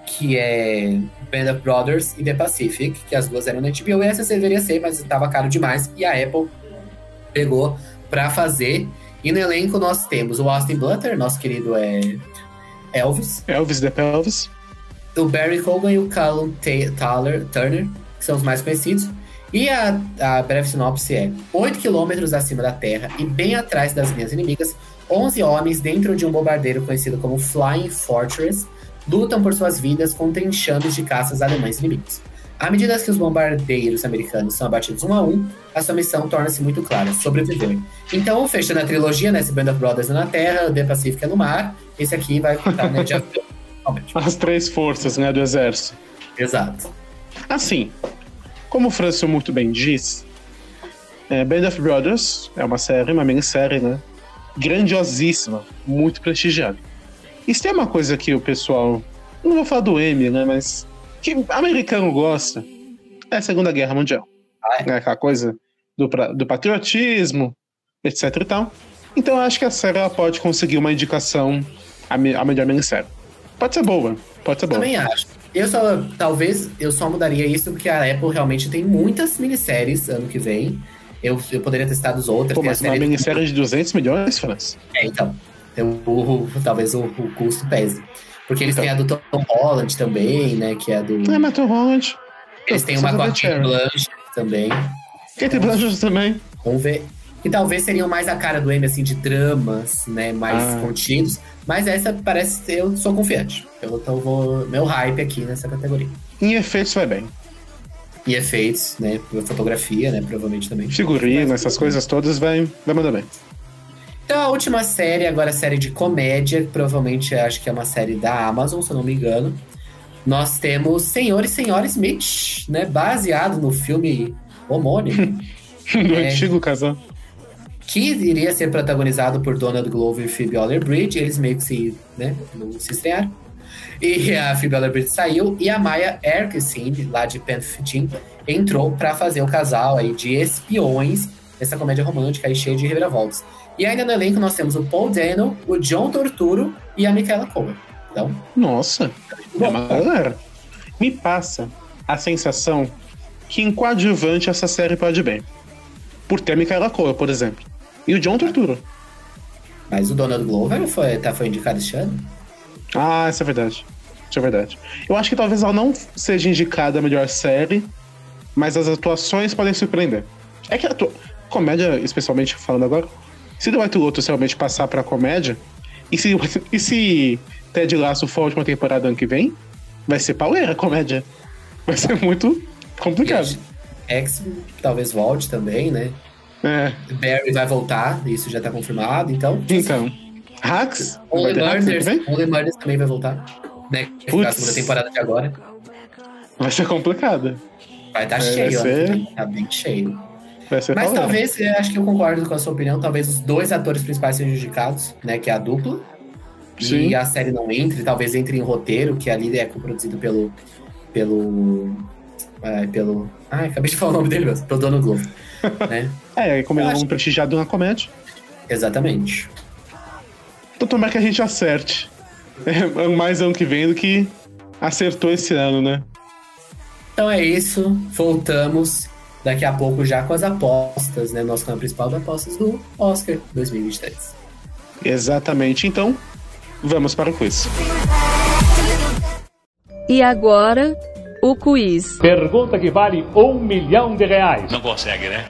que é Band of Brothers e The Pacific, que as duas eram na HBO. E essa deveria ser, mas estava caro demais. E a Apple pegou pra fazer. E no elenco nós temos o Austin Butler, nosso querido é, Elvis, Elvis the Pelvis. o Barry Cogan e o Callum Ta- Taller- Turner, que são os mais conhecidos. E a, a breve sinopse é: 8 quilômetros acima da Terra e bem atrás das linhas inimigas, 11 homens dentro de um bombardeiro conhecido como Flying Fortress lutam por suas vidas contra enxames de caças alemães inimigos. À medida que os bombardeiros americanos são abatidos um a um, a sua missão torna-se muito clara: sobreviver. Então, fechando a trilogia, né? Esse Band of Brothers é na Terra, The Pacific é no mar. Esse aqui vai contar, né? De. [laughs] As três forças, né, do exército. Exato. Assim, como o Franço muito bem diz, é, Band of Brothers é uma série, uma minissérie, né? Grandiosíssima, muito prestigiada. E se tem uma coisa que o pessoal, não vou falar do M, né, mas que americano gosta, é a Segunda Guerra Mundial. Ah, é? É aquela coisa do, do patriotismo, etc e tal. Então eu acho que a série ela pode conseguir uma indicação a, me- a melhor minissérie. Pode ser boa, pode ser boa. Também acho. Eu só, talvez, eu só mudaria isso porque a Apple realmente tem muitas minisséries ano que vem. Eu, eu poderia ter citado os outros. Pô, tem mas uma minissérie de 200 milhões, Franz? É, então. Tem o- talvez o, o custo pese. Porque eles Então. têm a do Tom Holland também, né? Que é a do. É, mas Tom Holland. Eles têm uma Só com a Kate Sharon. Blanchett também. Kate Blanchett também. Vamos ver. E talvez seriam mais a cara do M, assim, de dramas, né? Mais Ah. contidos. Mas essa parece. Eu sou confiante. Eu então vou. Meu hype aqui nessa categoria. Em efeitos vai bem. E efeitos, né? Fotografia, né? Provavelmente também. Figurino, essas coisas todas vai, vai mandar bem. Então, a última série, agora a série de comédia, que provavelmente acho que é uma série da Amazon, se eu não me engano. Nós temos Senhor e Senhora Smith, né? Baseado no filme homônimo, [laughs] Do É. antigo casal. Que iria ser protagonizado por Donald Glover e Phoebe Waller-Bridge. Eles meio que se, né, não se estrearam. E [laughs] a Phoebe Waller-Bridge saiu e a Maya Erskine, lá de 15, entrou pra fazer o casal aí de espiões essa comédia romântica aí cheia de reviravoltas. E ainda no elenco nós temos o Paul Dano, o John Torturo e a Michaela Cohen. Então, Nossa, é uma galera. Me passa a sensação que em coadjuvante essa série pode bem. Por ter a Micaela Coa, por exemplo. E o John Torturo. mas o Donald Glover foi, tá, foi indicado esse ano? Ah, isso é verdade. Isso é verdade. Eu acho que talvez ela não seja indicada a melhor série, mas as atuações podem surpreender. É que a atua- comédia, especialmente falando agora, se The White Lotus realmente passar pra comédia, e se, [laughs] e se Ted Lasso for a última temporada ano que vem, vai ser pauleira a comédia. Vai ser muito complicado. X talvez volte também, né? É, Barry vai voltar, isso já tá confirmado, então. então. Hacks? Only Hacks Murders? Only Murders também vai voltar. Né? Que Putz. a segunda temporada de agora. Vai ser complicada. Vai estar Vai cheio, ser- né? Tá bem cheio. Mas talvez, eu acho que eu concordo com a sua opinião, talvez os dois atores principais sejam indicados, né? Que é a dupla. Sim. E a série não entre, talvez entre em roteiro, que ali é produzido pelo. pelo. é, pelo. Ai, acabei de [laughs] falar o nome dele mesmo, pelo Dono Globo. né? [laughs] É, como ele é um prestigiado na comédia. Exatamente. Então tomara que a gente acerte. É mais ano que vem do que acertou esse ano, né? Então é isso, voltamos daqui a pouco já com as apostas, né? Nosso canal principal de apostas do Oscar 2023. Exatamente. Então, vamos para o quiz. E agora, o quiz. Pergunta que vale um milhão de reais. Não consegue, né?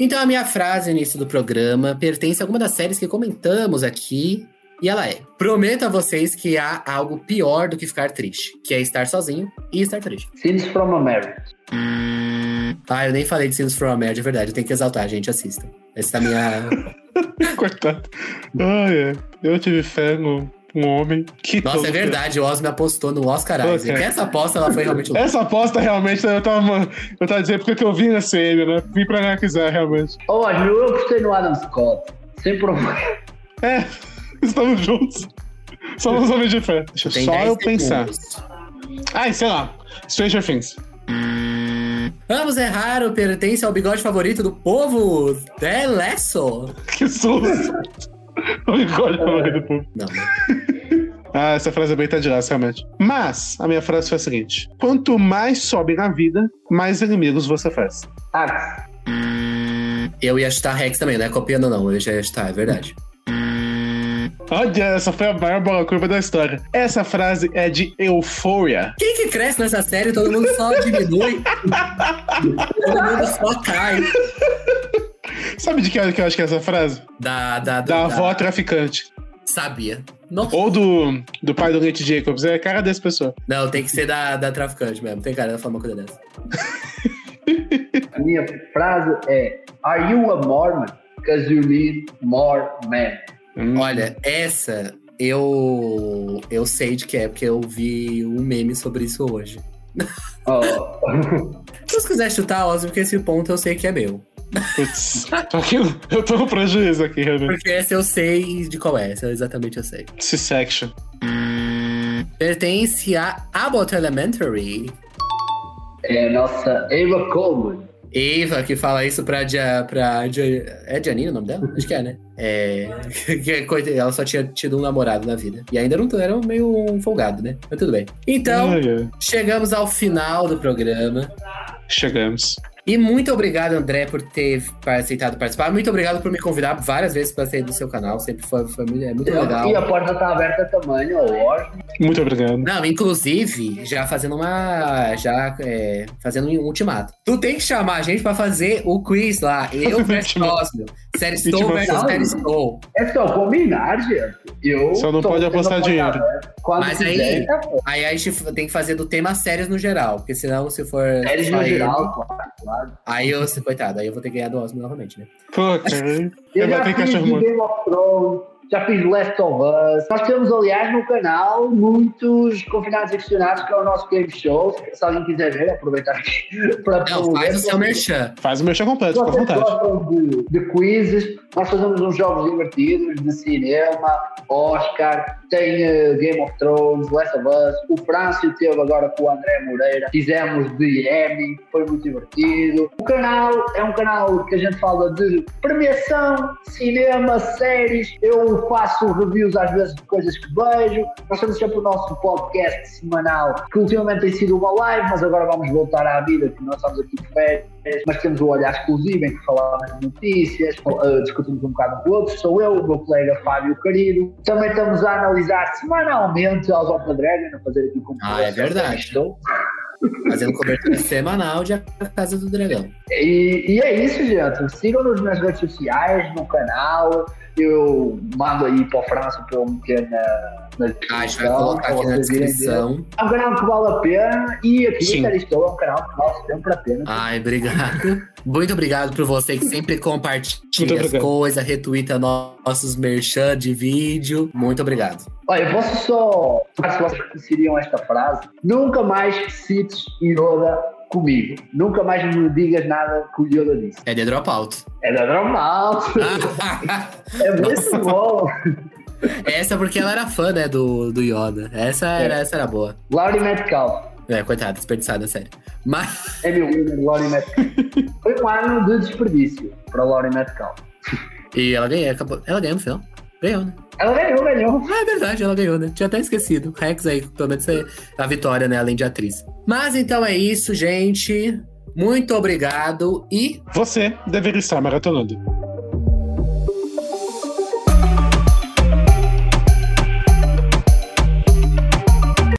Então a minha frase no início do programa pertence a alguma das séries que comentamos aqui. E ela é: Prometo a vocês que há algo pior do que ficar triste, que é estar sozinho e estar triste. Scenes from a Marriage. Ah, eu nem falei de Scenes from a Marriage, é verdade. Eu tenho que exaltar, gente. Assistam. Essa é a minha. [laughs] Coitado. Ai, é. Eu tive fé no um homem que. Nossa, todo- é verdade. O Osmo apostou no Oscar Pô, Isaac. cara. Essa aposta ela foi realmente louca. Essa aposta realmente eu tava. Eu tava dizendo porque eu vi na CM, né? Vim pra analisar realmente. Olha, eu apostei no Adam Scott. Sem problema. É, estamos juntos. Somos homens de fé. Deixa Tem só 10 eu pensar. segundos. Ai, sei lá. Stranger Things. Vamos errar o pertence ao bigode favorito do povo, The Lasso. Que susto. O bigode favorito do povo. Não, né? [laughs] Ah, essa frase é bem de graça, realmente. Mas, a minha frase foi a seguinte: Quanto mais sobe na vida, mais inimigos você faz. Axe. Eu ia chutar Rex também, não é copiando não, eu já ia chutar, é verdade. Olha, essa foi a maior bola curva da história. Essa frase é de Euphoria. Quem que cresce nessa série, todo mundo só diminui. [laughs] todo mundo só cai. Sabe de que que eu acho que é essa frase? Da, da, Da avó traficante. Sabia. Não, Ou do, do pai do Nate Jacobs. É a cara dessa pessoa. não, tem que ser da, da traficante mesmo. Tem cara de falar uma coisa dessa. A minha frase é: Are you a Mormon? Because you need more men. Hum. Olha, essa eu eu sei de que é, porque eu vi um meme sobre isso hoje. Oh. [laughs] Se você quiser chutar, Osmo, porque esse ponto eu sei que é meu. Putz. Que eu, tô com prejuízo aqui, realmente. Porque essa eu sei de qual é, essa exatamente eu sei. C-Section. Pertence a Abbott Elementary. É a nossa Ava Coleman. Eva, que fala isso pra, Dia, pra Dia- É Janine o nome dela? Acho que é, né? É. [laughs] ela só tinha tido um namorado na vida. E ainda não era meio um folgado, né? Mas tudo bem. Então, chegamos ao final do programa. Chegamos. E muito obrigado, André, por ter aceitado participar. Muito obrigado por me convidar várias vezes para sair do seu canal. Sempre foi, foi muito, é muito legal. E a porta está aberta também, ó, lógico. Muito obrigado. Não, inclusive, já fazendo uma. Já é, fazendo um ultimato. Tu tem que chamar a gente pra fazer o quiz lá. Eu [laughs] versus Osmio. Série Estou Ultimação. versus Série Estou. É só combinar, gente. Eu Só não pode apostar dinheiro. Quando Mas aí- tá bom. Aí a gente tem que fazer do tema séries no geral. Porque senão, se for. Séries no geral, claro, claro. Aí eu, coitado, aí eu vou ter que ganhar do Osmio novamente, né? Pô, cara. Eu vou ter fiz cachorro de já fiz Last of Us. Nós temos, aliás, no canal muitos confinados e questionados, que é o nosso game show. Se alguém quiser ver, aproveitar aqui [laughs] para Não, promover. faz o seu merchan. Faz o chá completo, fica à vontade. de, de quizzes, nós fazemos uns jogos divertidos de cinema, Oscar, tem eh, Game of Thrones, Last of Us, o Frâncio teve agora com o André Moreira, fizemos de Emmy, foi muito divertido. O canal é um canal que a gente fala de premiação, cinema, séries, eu faço reviews às vezes de coisas que vejo, nós temos sempre o nosso podcast semanal, que ultimamente tem sido uma live, mas agora vamos voltar à vida, que nós estamos aqui de férias, mas temos o Olhar Exclusivo, em que falamos de notícias, eh, discutimos um bocado com outros, sou eu, o meu colega Fábio Querido. Também estamos a analisar semanalmente of the Dragon, a fazer aqui com Ah, é verdade. Estou. Fazendo cobertura semanal de A Casa do Dragão. E, e é isso, gente. Sigam-nos nas redes sociais, no canal. Eu mando aí para o França para eu meter na, na Ah, a gente vai colocar aqui na irem ver. descrição. É um canal que vale a pena e aqui Sim. Sim. estou é um canal que vale sempre a pena. Ai, obrigado. Muito obrigado por você que sempre compartilha as coisas, retuita no- nossos merchan de vídeo. Muito obrigado. Olha, eu posso só. Se vocês conheceriam esta frase, nunca mais cites Yoda comigo. Nunca mais me digas nada que o Yoda disse. É de dropout. É da [laughs] normal. É muito bom. Essa porque ela era fã, né, do, do Yoda. Essa era, essa era boa. Laurie Metcalf. É, coitada, desperdiçada, sério. Mas, É meu Laurie Metcalf. Foi um ano de desperdício para Laurie Metcalf. e ela ganhou, acabou, ela ganhou no final. Ganhou, né? Ela ganhou, ganhou. Ah, é verdade, ela ganhou, né? Tinha até esquecido. Rex aí, pelo menos é a vitória, né? Além de atriz. Mas então é isso, gente. Muito obrigado e Você deveria estar maratonando.